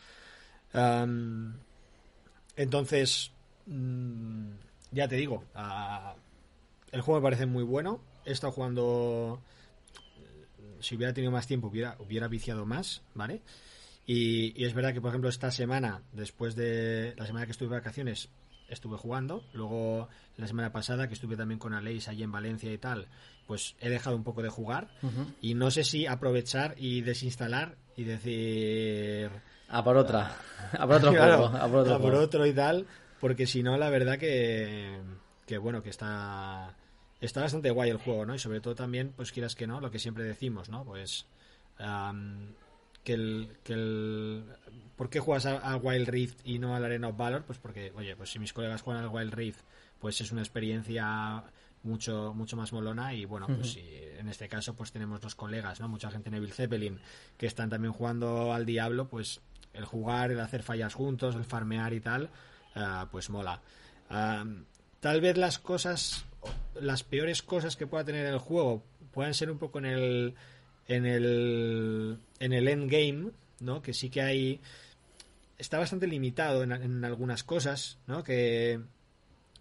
S1: entonces, mm, ya te digo, ah, el juego me parece muy bueno. He estado jugando si hubiera tenido más tiempo, hubiera, hubiera viciado más, ¿vale? Y, es verdad que, por ejemplo, esta semana, después de la semana que estuve de vacaciones, estuve jugando. Luego, la semana pasada, que estuve también con Aleix allí en Valencia y tal, pues he dejado un poco de jugar. Y no sé si aprovechar y desinstalar y decir.
S2: A por otra. A por otro juego. A por otro,
S1: a por otro y tal. Porque si no, la verdad que. Que bueno, que está está bastante guay el juego, ¿no? Y sobre todo también, pues quieras que no, lo que siempre decimos, ¿no? Pues que, el, que el... ¿Por qué juegas a, Wild Rift y no al Arena of Valor? Pues porque, oye, pues si mis colegas juegan al Wild Rift, pues es una experiencia mucho mucho más molona y bueno, pues en este caso pues tenemos los colegas, ¿no? Mucha gente en Evil Zeppelin que están también jugando al Diablo, pues el jugar, el hacer fallas juntos, el farmear y tal, ah, pues mola. tal vez las cosas las peores cosas que pueda tener el juego pueden ser un poco en el en el en el endgame, ¿no? Que sí que hay está bastante limitado en, algunas cosas, ¿no? Que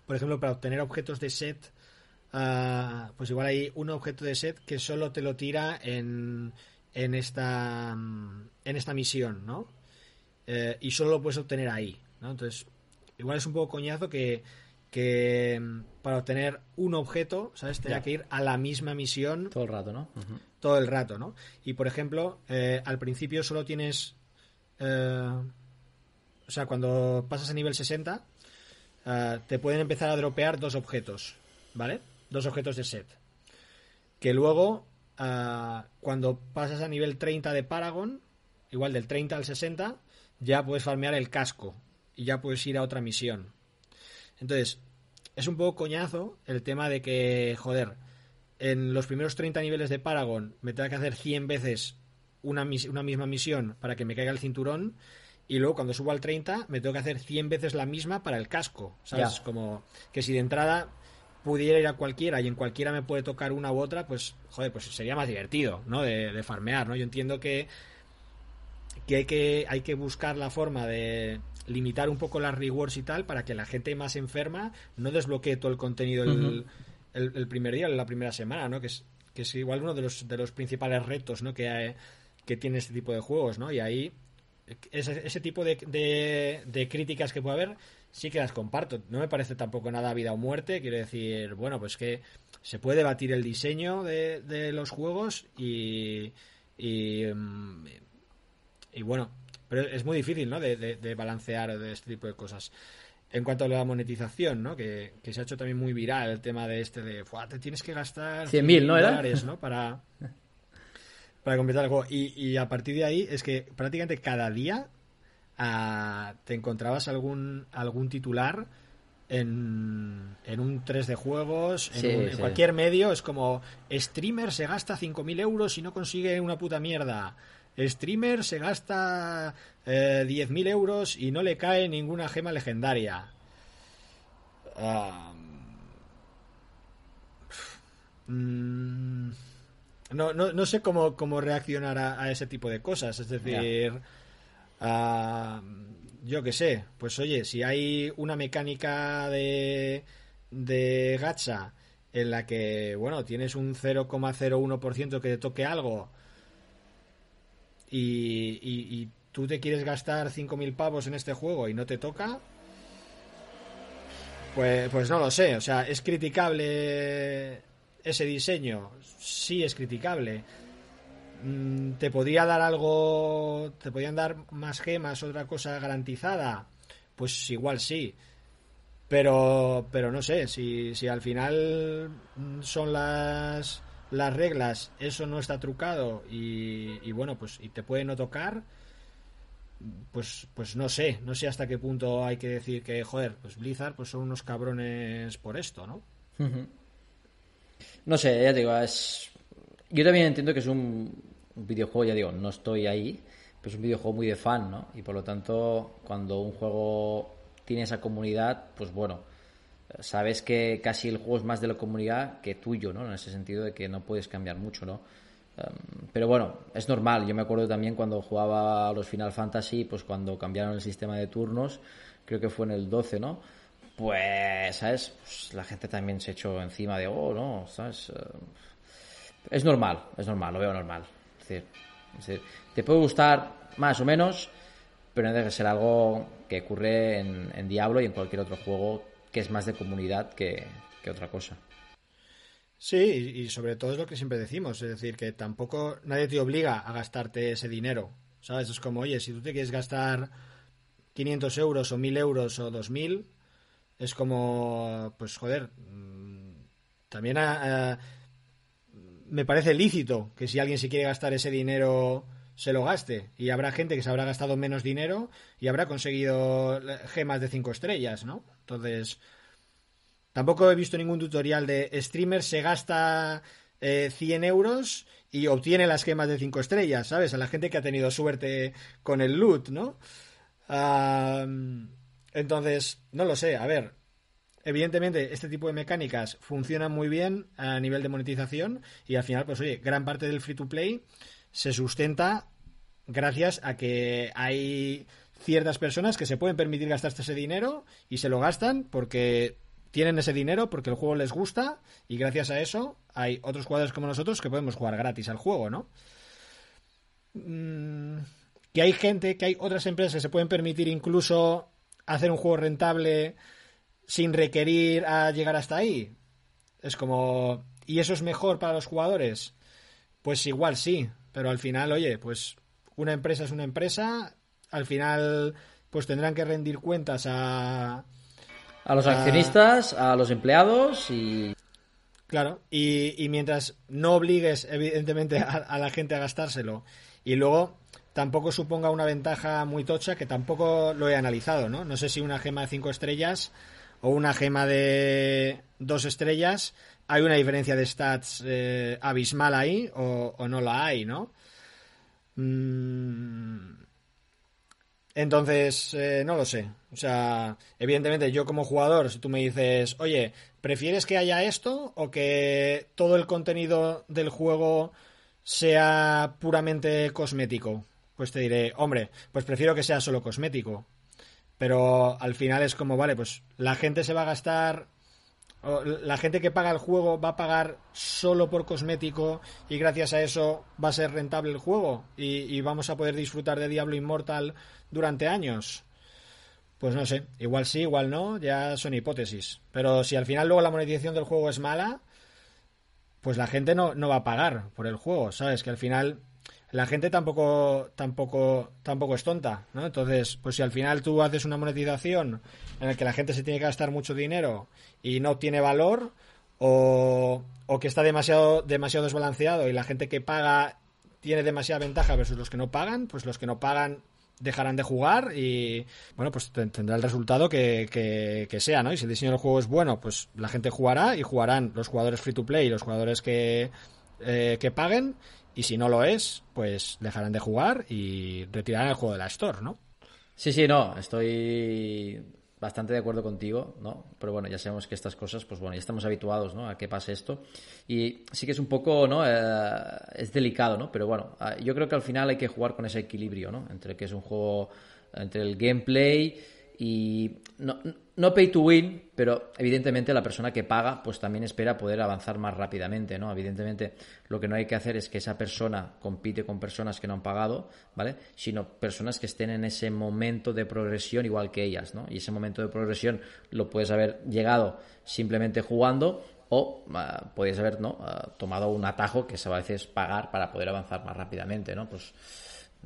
S1: por ejemplo para obtener objetos de set ah, pues igual hay un objeto de set que solo te lo tira en en esta en esta misión, ¿no? Eh, y solo lo puedes obtener ahí, ¿no? Entonces igual es un poco coñazo que que mm, para obtener un objeto, ¿sabes? Tenía que ir a la misma misión.
S2: Todo el rato, ¿no?
S1: Todo el rato, ¿no? Y por ejemplo, eh, al principio solo tienes. Eh, o sea, cuando pasas a nivel 60, eh, te pueden empezar a dropear dos objetos, ¿vale? Dos objetos de set. Que luego, cuando pasas a nivel 30 de Paragon, igual del 30 al 60, ya puedes farmear el casco y ya puedes ir a otra misión. Entonces, es un poco coñazo el tema de que, joder, en los primeros 30 niveles de Paragon me tenga que hacer 100 veces una, una misma misión para que me caiga el cinturón y luego cuando subo al 30 me tengo que hacer 100 veces la misma para el casco, ¿sabes? Como que si de entrada pudiera ir a cualquiera y en cualquiera me puede tocar una u otra, pues, joder, pues sería más divertido, ¿no? De, de farmear, ¿no? Yo entiendo que que hay que, hay que buscar la forma de limitar un poco las rewards y tal para que la gente más enferma no desbloquee todo el contenido el, primer día, la primera semana, ¿no? Que es, que es igual uno de los, de los principales retos, ¿no? Que, que tiene este tipo de juegos, ¿no? Y ahí ese, ese tipo de, de, críticas que puede haber sí que las comparto. No me parece tampoco nada vida o muerte. Quiero decir, bueno, pues que se puede debatir el diseño de, de los juegos y, y, mm, y bueno, pero es muy difícil, ¿no? De, balancear de este tipo de cosas. En cuanto a la monetización, ¿no? Que, se ha hecho también muy viral el tema de este de, te tienes que gastar
S2: 100.000 ¿no
S1: dólares, ¿no? Para, para completar el juego. Y, a partir de ahí es que prácticamente cada día ah, te encontrabas algún, algún titular en, en un 3 de juegos, en, en cualquier medio, es como streamer se gasta 5.000 euros y no consigue una puta mierda. Streamer se gasta eh, 10.000 euros y no le cae ninguna gema legendaria. Mm, no, no, no, sé cómo, cómo reaccionar a, ese tipo de cosas. Es decir, yo qué sé, pues oye, si hay una mecánica de, de gacha en la que, bueno, tienes un 0,01% que te toque algo y, tú te quieres gastar 5.000 pavos en este juego y no te toca, pues, pues no lo sé. O sea, ¿es criticable ese diseño? Sí, es criticable. Mm, ¿Te podría dar algo, te podrían dar más gemas, otra cosa garantizada? Pues igual sí. Pero, pero no sé, si, si al final son las las reglas, eso no está trucado y, bueno, pues y te puede no tocar, pues, pues no sé, no sé hasta qué punto hay que decir que, joder, pues Blizzard pues son unos cabrones por esto, ¿no?
S2: No sé, ya digo, es... Yo también entiendo que es un videojuego, ya digo, no estoy ahí, pero es un videojuego muy de fan, ¿no? Y por lo tanto, cuando un juego tiene esa comunidad, pues bueno, sabes que casi el juego es más de la comunidad que tuyo, ¿no? En ese sentido de que no puedes cambiar mucho, ¿no? Em, pero bueno, es normal. Yo me acuerdo también cuando jugaba a los Final Fantasy, pues cuando cambiaron el sistema de turnos, creo que fue en el 12, ¿no? Pues, ¿sabes? Pues la gente también se echó encima de, oh, no, ¿sabes? Em, es normal, es normal, lo veo normal. Es decir, te puede gustar más o menos, pero no debe ser algo que ocurre en, en Diablo y en cualquier otro juego que es más de comunidad que, otra cosa.
S1: Sí, y sobre todo es lo que siempre decimos, es decir, que tampoco nadie te obliga a gastarte ese dinero, ¿sabes? Es como, oye, si tú te quieres gastar 500 euros o 1000 euros o 2000, es como, pues joder, mm, también ah, ah, me parece lícito que si alguien se quiere gastar ese dinero se lo gaste. Y habrá gente que se habrá gastado menos dinero y habrá conseguido gemas de 5 estrellas, ¿no? Entonces, tampoco he visto ningún tutorial de streamer se gasta 100 eh, euros y obtiene las gemas de 5 estrellas, ¿sabes? A la gente que ha tenido suerte con el loot, ¿no? entonces, no lo sé, a ver. Evidentemente, este tipo de mecánicas funcionan muy bien a nivel de monetización y al final, pues oye, gran parte del free to play se sustenta gracias a que hay ciertas personas que se pueden permitir gastarse ese dinero y se lo gastan porque tienen ese dinero, porque el juego les gusta y gracias a eso hay otros jugadores como nosotros que podemos jugar gratis al juego, ¿no? Mm, que hay gente, que hay otras empresas que se pueden permitir incluso hacer un juego rentable sin requerir a llegar hasta ahí. Es como, ¿y eso es mejor para los jugadores? Pues igual sí, pero al final, oye, pues una empresa es una empresa, al final pues tendrán que rendir cuentas a...
S2: A los accionistas, a, los empleados y...
S1: Claro, y, mientras no obligues evidentemente a, la gente a gastárselo y luego tampoco suponga una ventaja muy tocha que tampoco lo he analizado, ¿no? No sé si una gema de cinco estrellas o una gema de dos estrellas hay una diferencia de stats eh, abismal ahí o, no la hay, ¿no? Mm. Entonces, eh, no lo sé. O sea, evidentemente yo como jugador, si tú me dices, oye, ¿prefieres que haya esto o que todo el contenido del juego sea puramente cosmético? Pues te diré, hombre, pues prefiero que sea solo cosmético. Pero al final es como, vale, pues la gente se va a gastar la gente que paga el juego va a pagar solo por cosmético y gracias a eso va a ser rentable el juego y, vamos a poder disfrutar de Diablo Immortal durante años. Pues no sé, igual sí, igual no, ya son hipótesis. Pero si al final luego la monetización del juego es mala, pues la gente no, no va a pagar por el juego, ¿sabes? Que al final la gente tampoco, tampoco, tampoco es tonta, ¿no? Entonces, pues si al final tú haces una monetización en la que la gente se tiene que gastar mucho dinero y no tiene valor, o, o que está demasiado, demasiado desbalanceado y la gente que paga tiene demasiada ventaja versus los que no pagan, pues los que no pagan dejarán de jugar y bueno pues tendrá el resultado que, que, sea no y si el diseño del juego es bueno pues la gente jugará y jugarán los jugadores free to play y los jugadores que, eh, que paguen y si no lo es, pues dejarán de jugar y retirarán el juego de la Store, ¿no?
S2: Sí, sí, no, estoy bastante de acuerdo contigo, ¿no? Pero bueno, ya sabemos que estas cosas, pues bueno, ya estamos habituados, ¿no? A que pase esto. Y sí que es un poco, ¿no? Eh, es delicado, ¿no? Pero bueno, ah, yo creo que al final hay que jugar con ese equilibrio, ¿no? Entre que es un juego, entre el gameplay y no, no pay to win, pero evidentemente la persona que paga pues también espera poder avanzar más rápidamente, ¿no? Evidentemente lo que no hay que hacer es que esa persona compite con personas que no han pagado, ¿vale? Sino personas que estén en ese momento de progresión igual que ellas, ¿no? Y ese momento de progresión lo puedes haber llegado simplemente jugando o uh, puedes haber, ¿no? Ah, tomado un atajo que es a veces pagar para poder avanzar más rápidamente, ¿no? Pues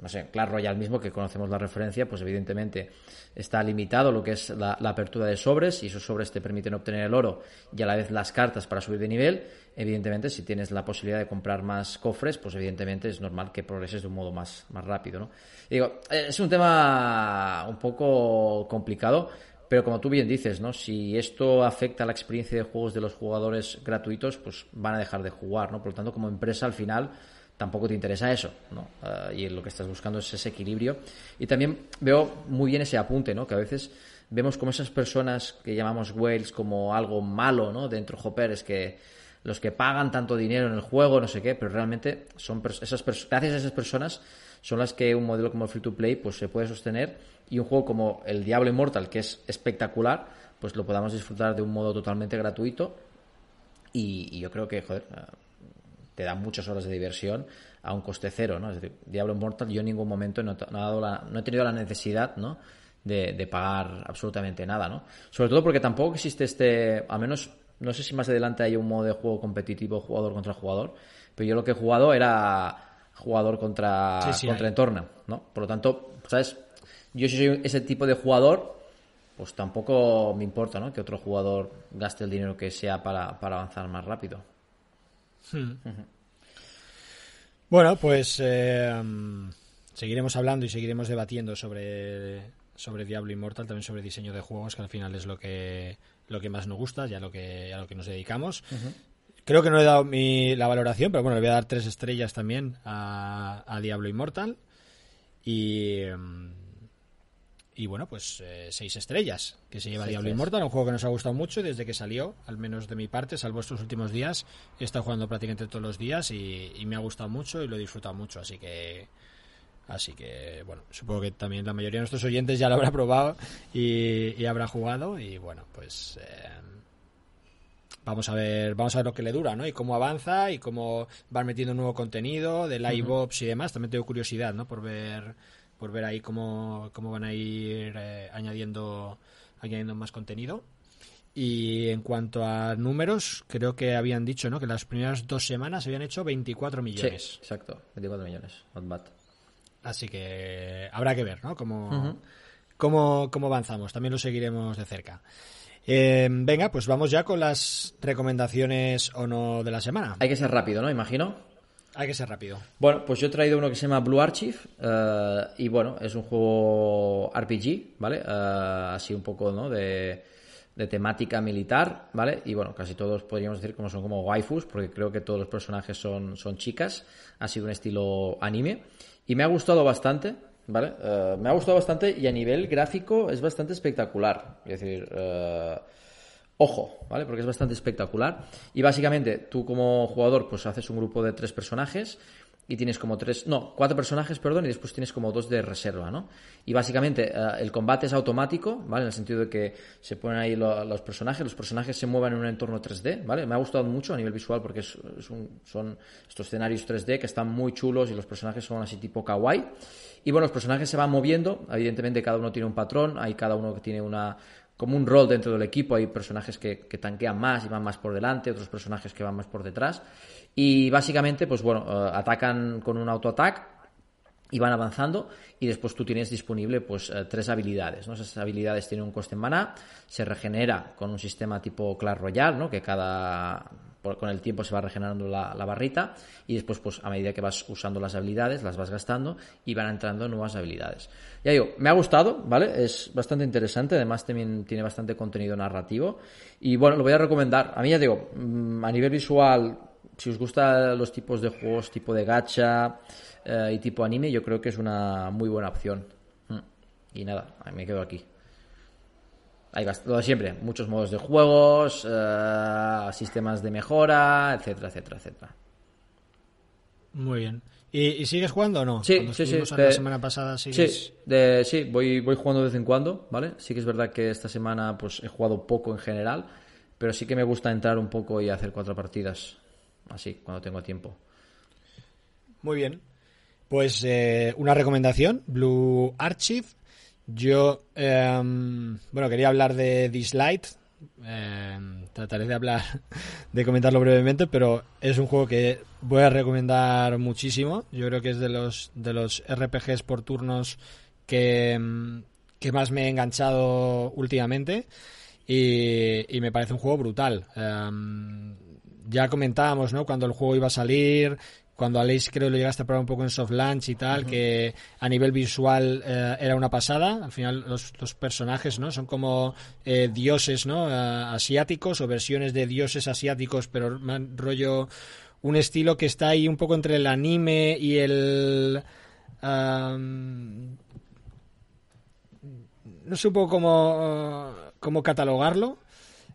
S2: no sé, Clash Royale mismo, que conocemos la referencia, pues evidentemente está limitado lo que es la, apertura de sobres y esos sobres te permiten obtener el oro y a la vez las cartas para subir de nivel. Evidentemente, si tienes la posibilidad de comprar más cofres, pues evidentemente es normal que progreses de un modo más, más rápido, ¿no? digo, es un tema un poco complicado, pero como tú bien dices, ¿no? Si esto afecta a la experiencia de juegos de los jugadores gratuitos, pues van a dejar de jugar, ¿no? Por lo tanto, como empresa, al final tampoco te interesa eso, ¿no? Eh, y lo que estás buscando es ese equilibrio. Y también veo muy bien ese apunte, ¿no? Que a veces vemos como esas personas que llamamos whales como algo malo, ¿no? Dentro Hopper es que los que pagan tanto dinero en el juego, no sé qué, pero realmente son esas gracias a esas personas son las que un modelo como el free to play pues se puede sostener y un juego como el Diablo Immortal que es espectacular pues lo podamos disfrutar de un modo totalmente gratuito y, y yo creo que joder te da muchas horas de diversión a un coste cero, ¿no? Es decir, Diablo Immortal yo en ningún momento no, he tenido la necesidad, ¿no? De, pagar absolutamente nada, ¿no? Sobre todo porque tampoco existe este, al menos, no sé si más adelante hay un modo de juego competitivo jugador contra jugador, pero yo lo que he jugado era jugador contra, contra entorno, ¿no? Por lo tanto, ¿sabes? Yo si soy ese tipo de jugador, pues tampoco me importa, ¿no? Que otro jugador gaste el dinero que sea para, para avanzar más rápido. Hmm.
S1: Bueno, pues eh, seguiremos hablando y seguiremos debatiendo sobre, sobre Diablo Immortal, también sobre diseño de juegos, que al final es lo que, lo que más nos gusta, ya lo que, a lo que nos dedicamos. Creo que no he dado mi, la valoración, pero bueno, le voy a dar tres estrellas también a, a Diablo Immortal. Y, em, y bueno, pues eh, seis estrellas que se lleva Diablo Immortal, un juego que nos ha gustado mucho desde que salió, al menos de mi parte, salvo estos últimos días. He estado jugando prácticamente todos los días y, me ha gustado mucho y lo he disfrutado mucho, así que Así que, bueno, supongo que también la mayoría de nuestros oyentes ya lo habrá probado y, habrá jugado. Y bueno, pues eh, vamos a ver vamos a ver lo que le dura, ¿no? Y cómo avanza y cómo van metiendo nuevo contenido de live ops y demás. También tengo curiosidad, ¿no? Por ver por ver ahí cómo, van a ir eh, añadiendo, añadiendo más contenido. Y en cuanto a números, creo que habían dicho, ¿no? Que las primeras dos semanas habían hecho 24 millones.
S2: Sí, exacto, 24 millones, not bad.
S1: Así que habrá que ver, ¿no? Cómo, cómo, cómo avanzamos. También lo seguiremos de cerca. Eh, venga, pues vamos ya con las recomendaciones o no de la semana.
S2: Hay que ser rápido, ¿no? Imagino.
S1: Hay que ser rápido.
S2: Bueno, pues yo he traído uno que se llama Blue Archive eh, y bueno, es un juego RPG, ¿vale? Eh, así un poco, ¿no? De, de temática militar, ¿vale? Y bueno, casi todos podríamos decir como son como waifus, porque creo que todos los personajes son, son chicas. Ha sido un estilo anime y me ha gustado bastante, ¿vale? Eh, me ha gustado bastante y a nivel gráfico es bastante espectacular. Es decir, eh, ojo, ¿vale? Porque es bastante espectacular. Y básicamente tú como jugador pues haces un grupo de tres personajes y tienes como tres, no, cuatro personajes, perdón, y después tienes como dos de reserva, ¿no? Y básicamente eh, el combate es automático, ¿vale? En el sentido de que se ponen ahí lo- los personajes, los personajes se mueven en un entorno 3D, ¿vale? Me ha gustado mucho a nivel visual porque es, son estos escenarios 3D que están muy chulos y los personajes son así tipo kawaii. Y bueno, los personajes se van moviendo, evidentemente cada uno tiene un patrón, hay cada uno que tiene una como un rol dentro del equipo. Hay personajes que, que tanquean más y van más por delante, otros personajes que van más por detrás. Y básicamente, pues bueno, eh, atacan con un autoataque y van avanzando y después tú tienes disponible pues eh, tres habilidades, ¿no? Esas habilidades tienen un coste en maná, se regenera con un sistema tipo Clash Royale, ¿no? Que cada con el tiempo se va regenerando la, barrita y después pues a medida que vas usando las habilidades las vas gastando y van entrando nuevas habilidades. Ya digo, me ha gustado, ¿vale? Es bastante interesante, además también tiene bastante contenido narrativo y bueno, lo voy a recomendar. A mí ya digo, mm, a nivel visual si os gustan los tipos de juegos tipo de gacha eh, y tipo anime, yo creo que es una muy buena opción. Mm. Y nada, me quedo aquí. Hay lo de siempre, muchos modos de juegos, eh, sistemas de mejora, etcétera, etcétera, etcétera.
S1: Muy bien. ¿Y, y sigues jugando o no?
S2: Sí,
S1: Cuando
S2: sí, sí. de-
S1: La semana pasada sigues.
S2: Sí, de- sí voy, voy jugando de vez en cuando, ¿vale? Sí que es verdad que esta semana pues he jugado poco en general, pero sí que me gusta entrar un poco y hacer cuatro partidas, así, cuando tengo tiempo.
S1: Muy bien. Pues eh, una recomendación, Blue Archive. Yo, em, bueno, quería hablar de Dislight. Em, trataré de hablar, de comentarlo brevemente, pero es un juego que voy a recomendar muchísimo. Yo creo que es de los, de los RPGs por turnos que, em, que más me he enganchado últimamente. Y, y me parece un juego brutal. Ya comentábamos, ¿no? Cuando el juego iba a salir, cuando Aleix creo lo llegaste a probar un poco en soft launch y tal, que a nivel visual eh, era una pasada. Al final los, los personajes, ¿no? Son como eh, dioses, ¿no? Eh, asiáticos o versiones de dioses asiáticos, pero man- rollo un estilo que está ahí un poco entre el anime y el am, no sé un poco cómo, cómo catalogarlo.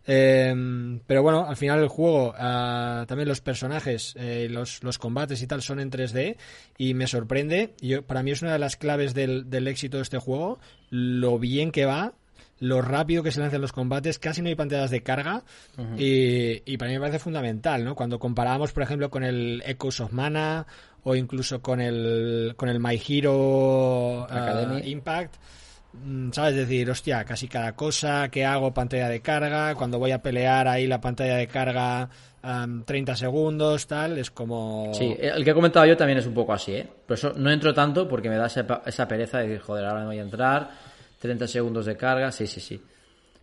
S1: Eh, pero bueno, al final el juego, ah, también los personajes, eh, los, los combates y tal son en 3D y me sorprende. Yo, para mí es una de las claves del, del éxito de este juego, lo bien que va, lo rápido que se lanzan los combates, casi no hay pantallas de carga y, y para mí me parece fundamental, ¿no? Cuando comparamos, por ejemplo, con el Echoes of Mana o incluso con el, con el My Hero
S2: Academy.
S1: Impact, ¿sabes? decir, hostia, casi cada cosa que hago pantalla de carga, cuando voy a pelear ahí la pantalla de carga am, 30 segundos, tal, es como...
S2: Sí, el que he comentado yo también es un poco así, ¿eh? Por eso no entro tanto porque me da esa, esa pereza de decir, joder, ahora me voy a entrar, 30 segundos de carga, sí, sí, sí.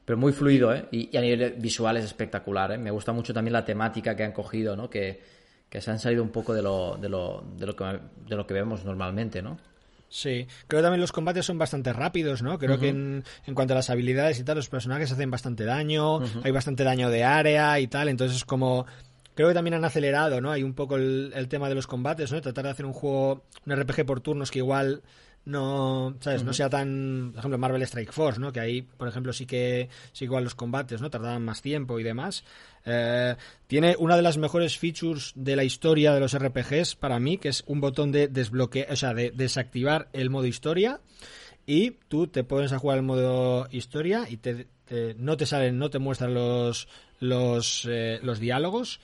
S2: Pero muy fluido, ¿eh? Y, y a nivel visual es espectacular, ¿eh? Me gusta mucho también la temática que han cogido, ¿no? Que, que se han salido un poco de lo, de lo, de lo, que, de lo que vemos normalmente, ¿no?
S1: Sí, creo que también los combates son bastante rápidos, ¿no? Creo que en, en cuanto a las habilidades y tal, los personajes hacen bastante daño, hay bastante daño de área y tal, entonces es como... Creo que también han acelerado, ¿no? Hay un poco el, el tema de los combates, ¿no? Tratar de hacer un juego, un RPG por turnos que igual no, ¿sabes? No sea tan, por ejemplo, Marvel Strike Force, ¿no? Que ahí, por ejemplo, sí que, sí igual los combates, ¿no? Tardaban más tiempo y demás. Eh, tiene una de las mejores features de la historia de los RPGs para mí, que es un botón de desbloquear, o sea, de desactivar el modo historia y tú te pones a jugar el modo historia y te, te- no te salen, no te muestran los los, eh, los diálogos.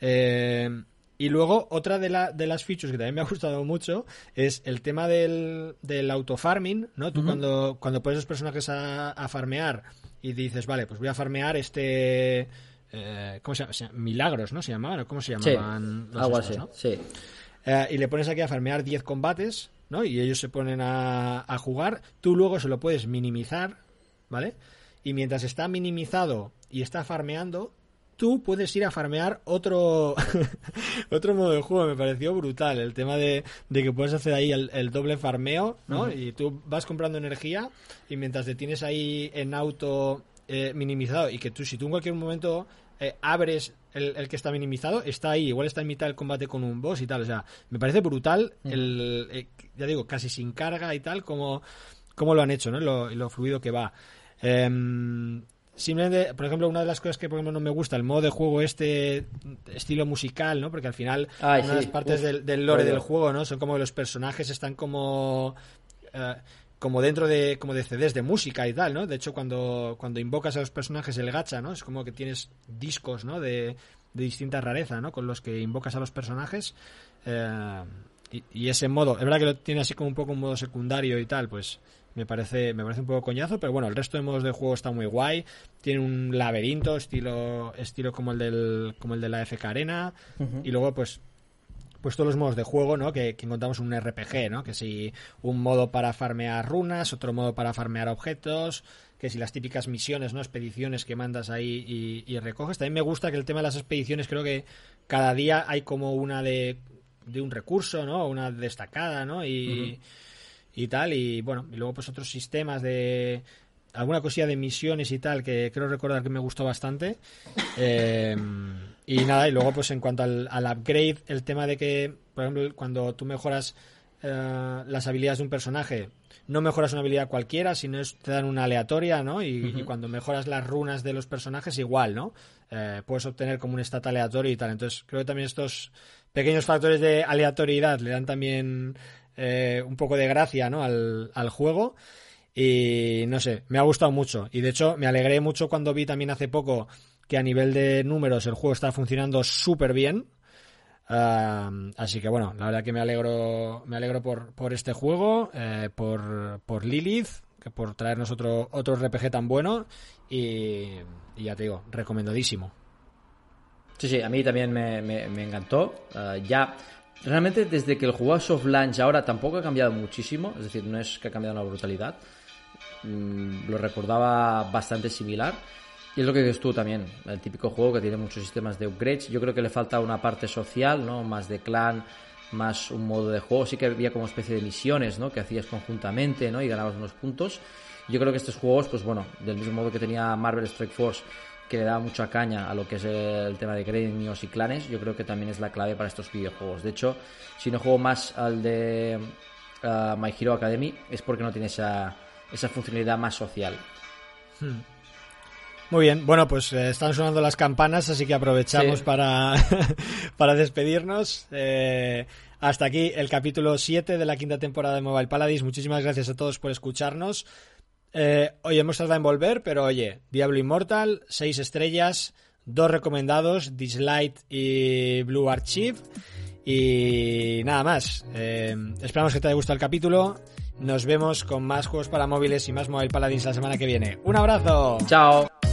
S1: Eh, Y luego, otra de, la, de las features que también me ha gustado mucho es el tema del, del autofarming, ¿no? Tú cuando, cuando pones los personajes a, a, farmear y dices, vale, pues voy a farmear este... Eh, ¿Cómo se llama? Milagros, ¿no? Se llamaban, ¿cómo se llamaban?
S2: Sí, algo así, sí.
S1: Eh, y le pones aquí a farmear 10 combates, ¿no? Y ellos se ponen a, a jugar. Tú luego se lo puedes minimizar, ¿vale? Y mientras está minimizado y está farmeando, tú puedes ir a farmear otro otro modo de juego. Me pareció brutal el tema de, que puedes hacer ahí el, doble farmeo, ¿no? Y tú vas comprando energía y mientras te tienes ahí en auto eh, minimizado y que tú, si tú en cualquier momento eh, abres el, que está minimizado, está ahí, igual está en mitad del combate con un boss y tal. O sea, me parece brutal, el, eh, ya digo, casi sin carga y tal, como, como lo han hecho, ¿no? Lo, lo fluido que va. Em, simplemente, por ejemplo, una de las cosas que por ejemplo no me gusta, el modo de juego este estilo musical, ¿no? Porque al final una de las partes del, lore del juego, ¿no? Son como los personajes están como eh, como dentro de como de CDs de música y tal, ¿no? De hecho, cuando cuando invocas a los personajes el gacha, ¿no? Es como que tienes discos, ¿no? De, de distinta rareza, ¿no? Con los que invocas a los personajes. Eh, y, y, ese modo, es verdad que lo tiene así como un poco un modo secundario y tal, pues me parece, me parece un poco coñazo, pero bueno, el resto de modos de juego está muy guay. Tiene un laberinto, estilo, estilo como el del, como el de la FK Arena. Y luego, pues, pues todos los modos de juego, ¿no? Que, encontramos en un RPG, ¿no? Que si un modo para farmear runas, otro modo para farmear objetos, que si las típicas misiones, ¿no? Expediciones que mandas ahí y, recoges. También me gusta que el tema de las expediciones, creo que cada día hay como una de, de un recurso, ¿no? Una destacada, ¿no? Y y tal. Y bueno, y luego pues otros sistemas de alguna cosilla de misiones y tal que creo recordar que me gustó bastante. Eh, y nada, y luego pues en cuanto al, upgrade, el tema de que, por ejemplo, cuando tú mejoras eh, las habilidades de un personaje, no mejoras una habilidad cualquiera, sino te dan una aleatoria, ¿no? Y, cuando mejoras las runas de los personajes, igual, ¿no? Eh, puedes obtener como un stat aleatorio y tal. Entonces, creo que también estos pequeños factores de aleatoriedad le dan también eh, un poco de gracia ¿no? al, juego. Y no sé, me ha gustado mucho. Y de hecho, me alegré mucho cuando vi también hace poco que a nivel de números el juego está funcionando súper bien. así que bueno, la verdad que me alegro, me alegro por, por este juego, eh, por, por Lilith, que por traernos otro, otro RPG tan bueno. Y, ya te digo, recomendadísimo.
S2: Sí, sí, a mí también me, encantó. Ah, ya Realmente desde que el juego soft launch ahora tampoco ha cambiado muchísimo, es decir, no es que ha cambiado una brutalidad. Mm, lo recordaba bastante similar. Y es lo que dices tú también, el típico juego que tiene muchos sistemas de upgrades. Yo creo que le falta una parte social, ¿no? Más de clan, más un modo de juego. Sí que había como especie de misiones, ¿no? Que hacías conjuntamente, ¿no? Y ganabas unos puntos. Yo creo que estos juegos, pues bueno, del mismo modo que tenía Marvel Strike Force que le da mucha caña a lo que es el tema de gremios y clanes, yo creo que también es la clave para estos videojuegos. De hecho, si no juego más al de uh, My Hero Academy es porque no tiene esa, esa funcionalidad más social. Hmm.
S1: Muy bien, bueno, pues eh, están sonando las campanas, así que aprovechamos para, para despedirnos. Eh, hasta aquí el capítulo 7 de la quinta temporada de Mobile Paladins. Muchísimas gracias a todos por escucharnos. Eh, oye, hemos tardado en volver, pero oye, Diablo Immortal, 6 estrellas, dos recomendados, Dislight y Blue Archive. Y nada más. Eh, esperamos que te haya gustado el capítulo. Nos vemos con más juegos para móviles y más Mobile Paladins la semana que viene. ¡Un abrazo!
S2: ¡Chao!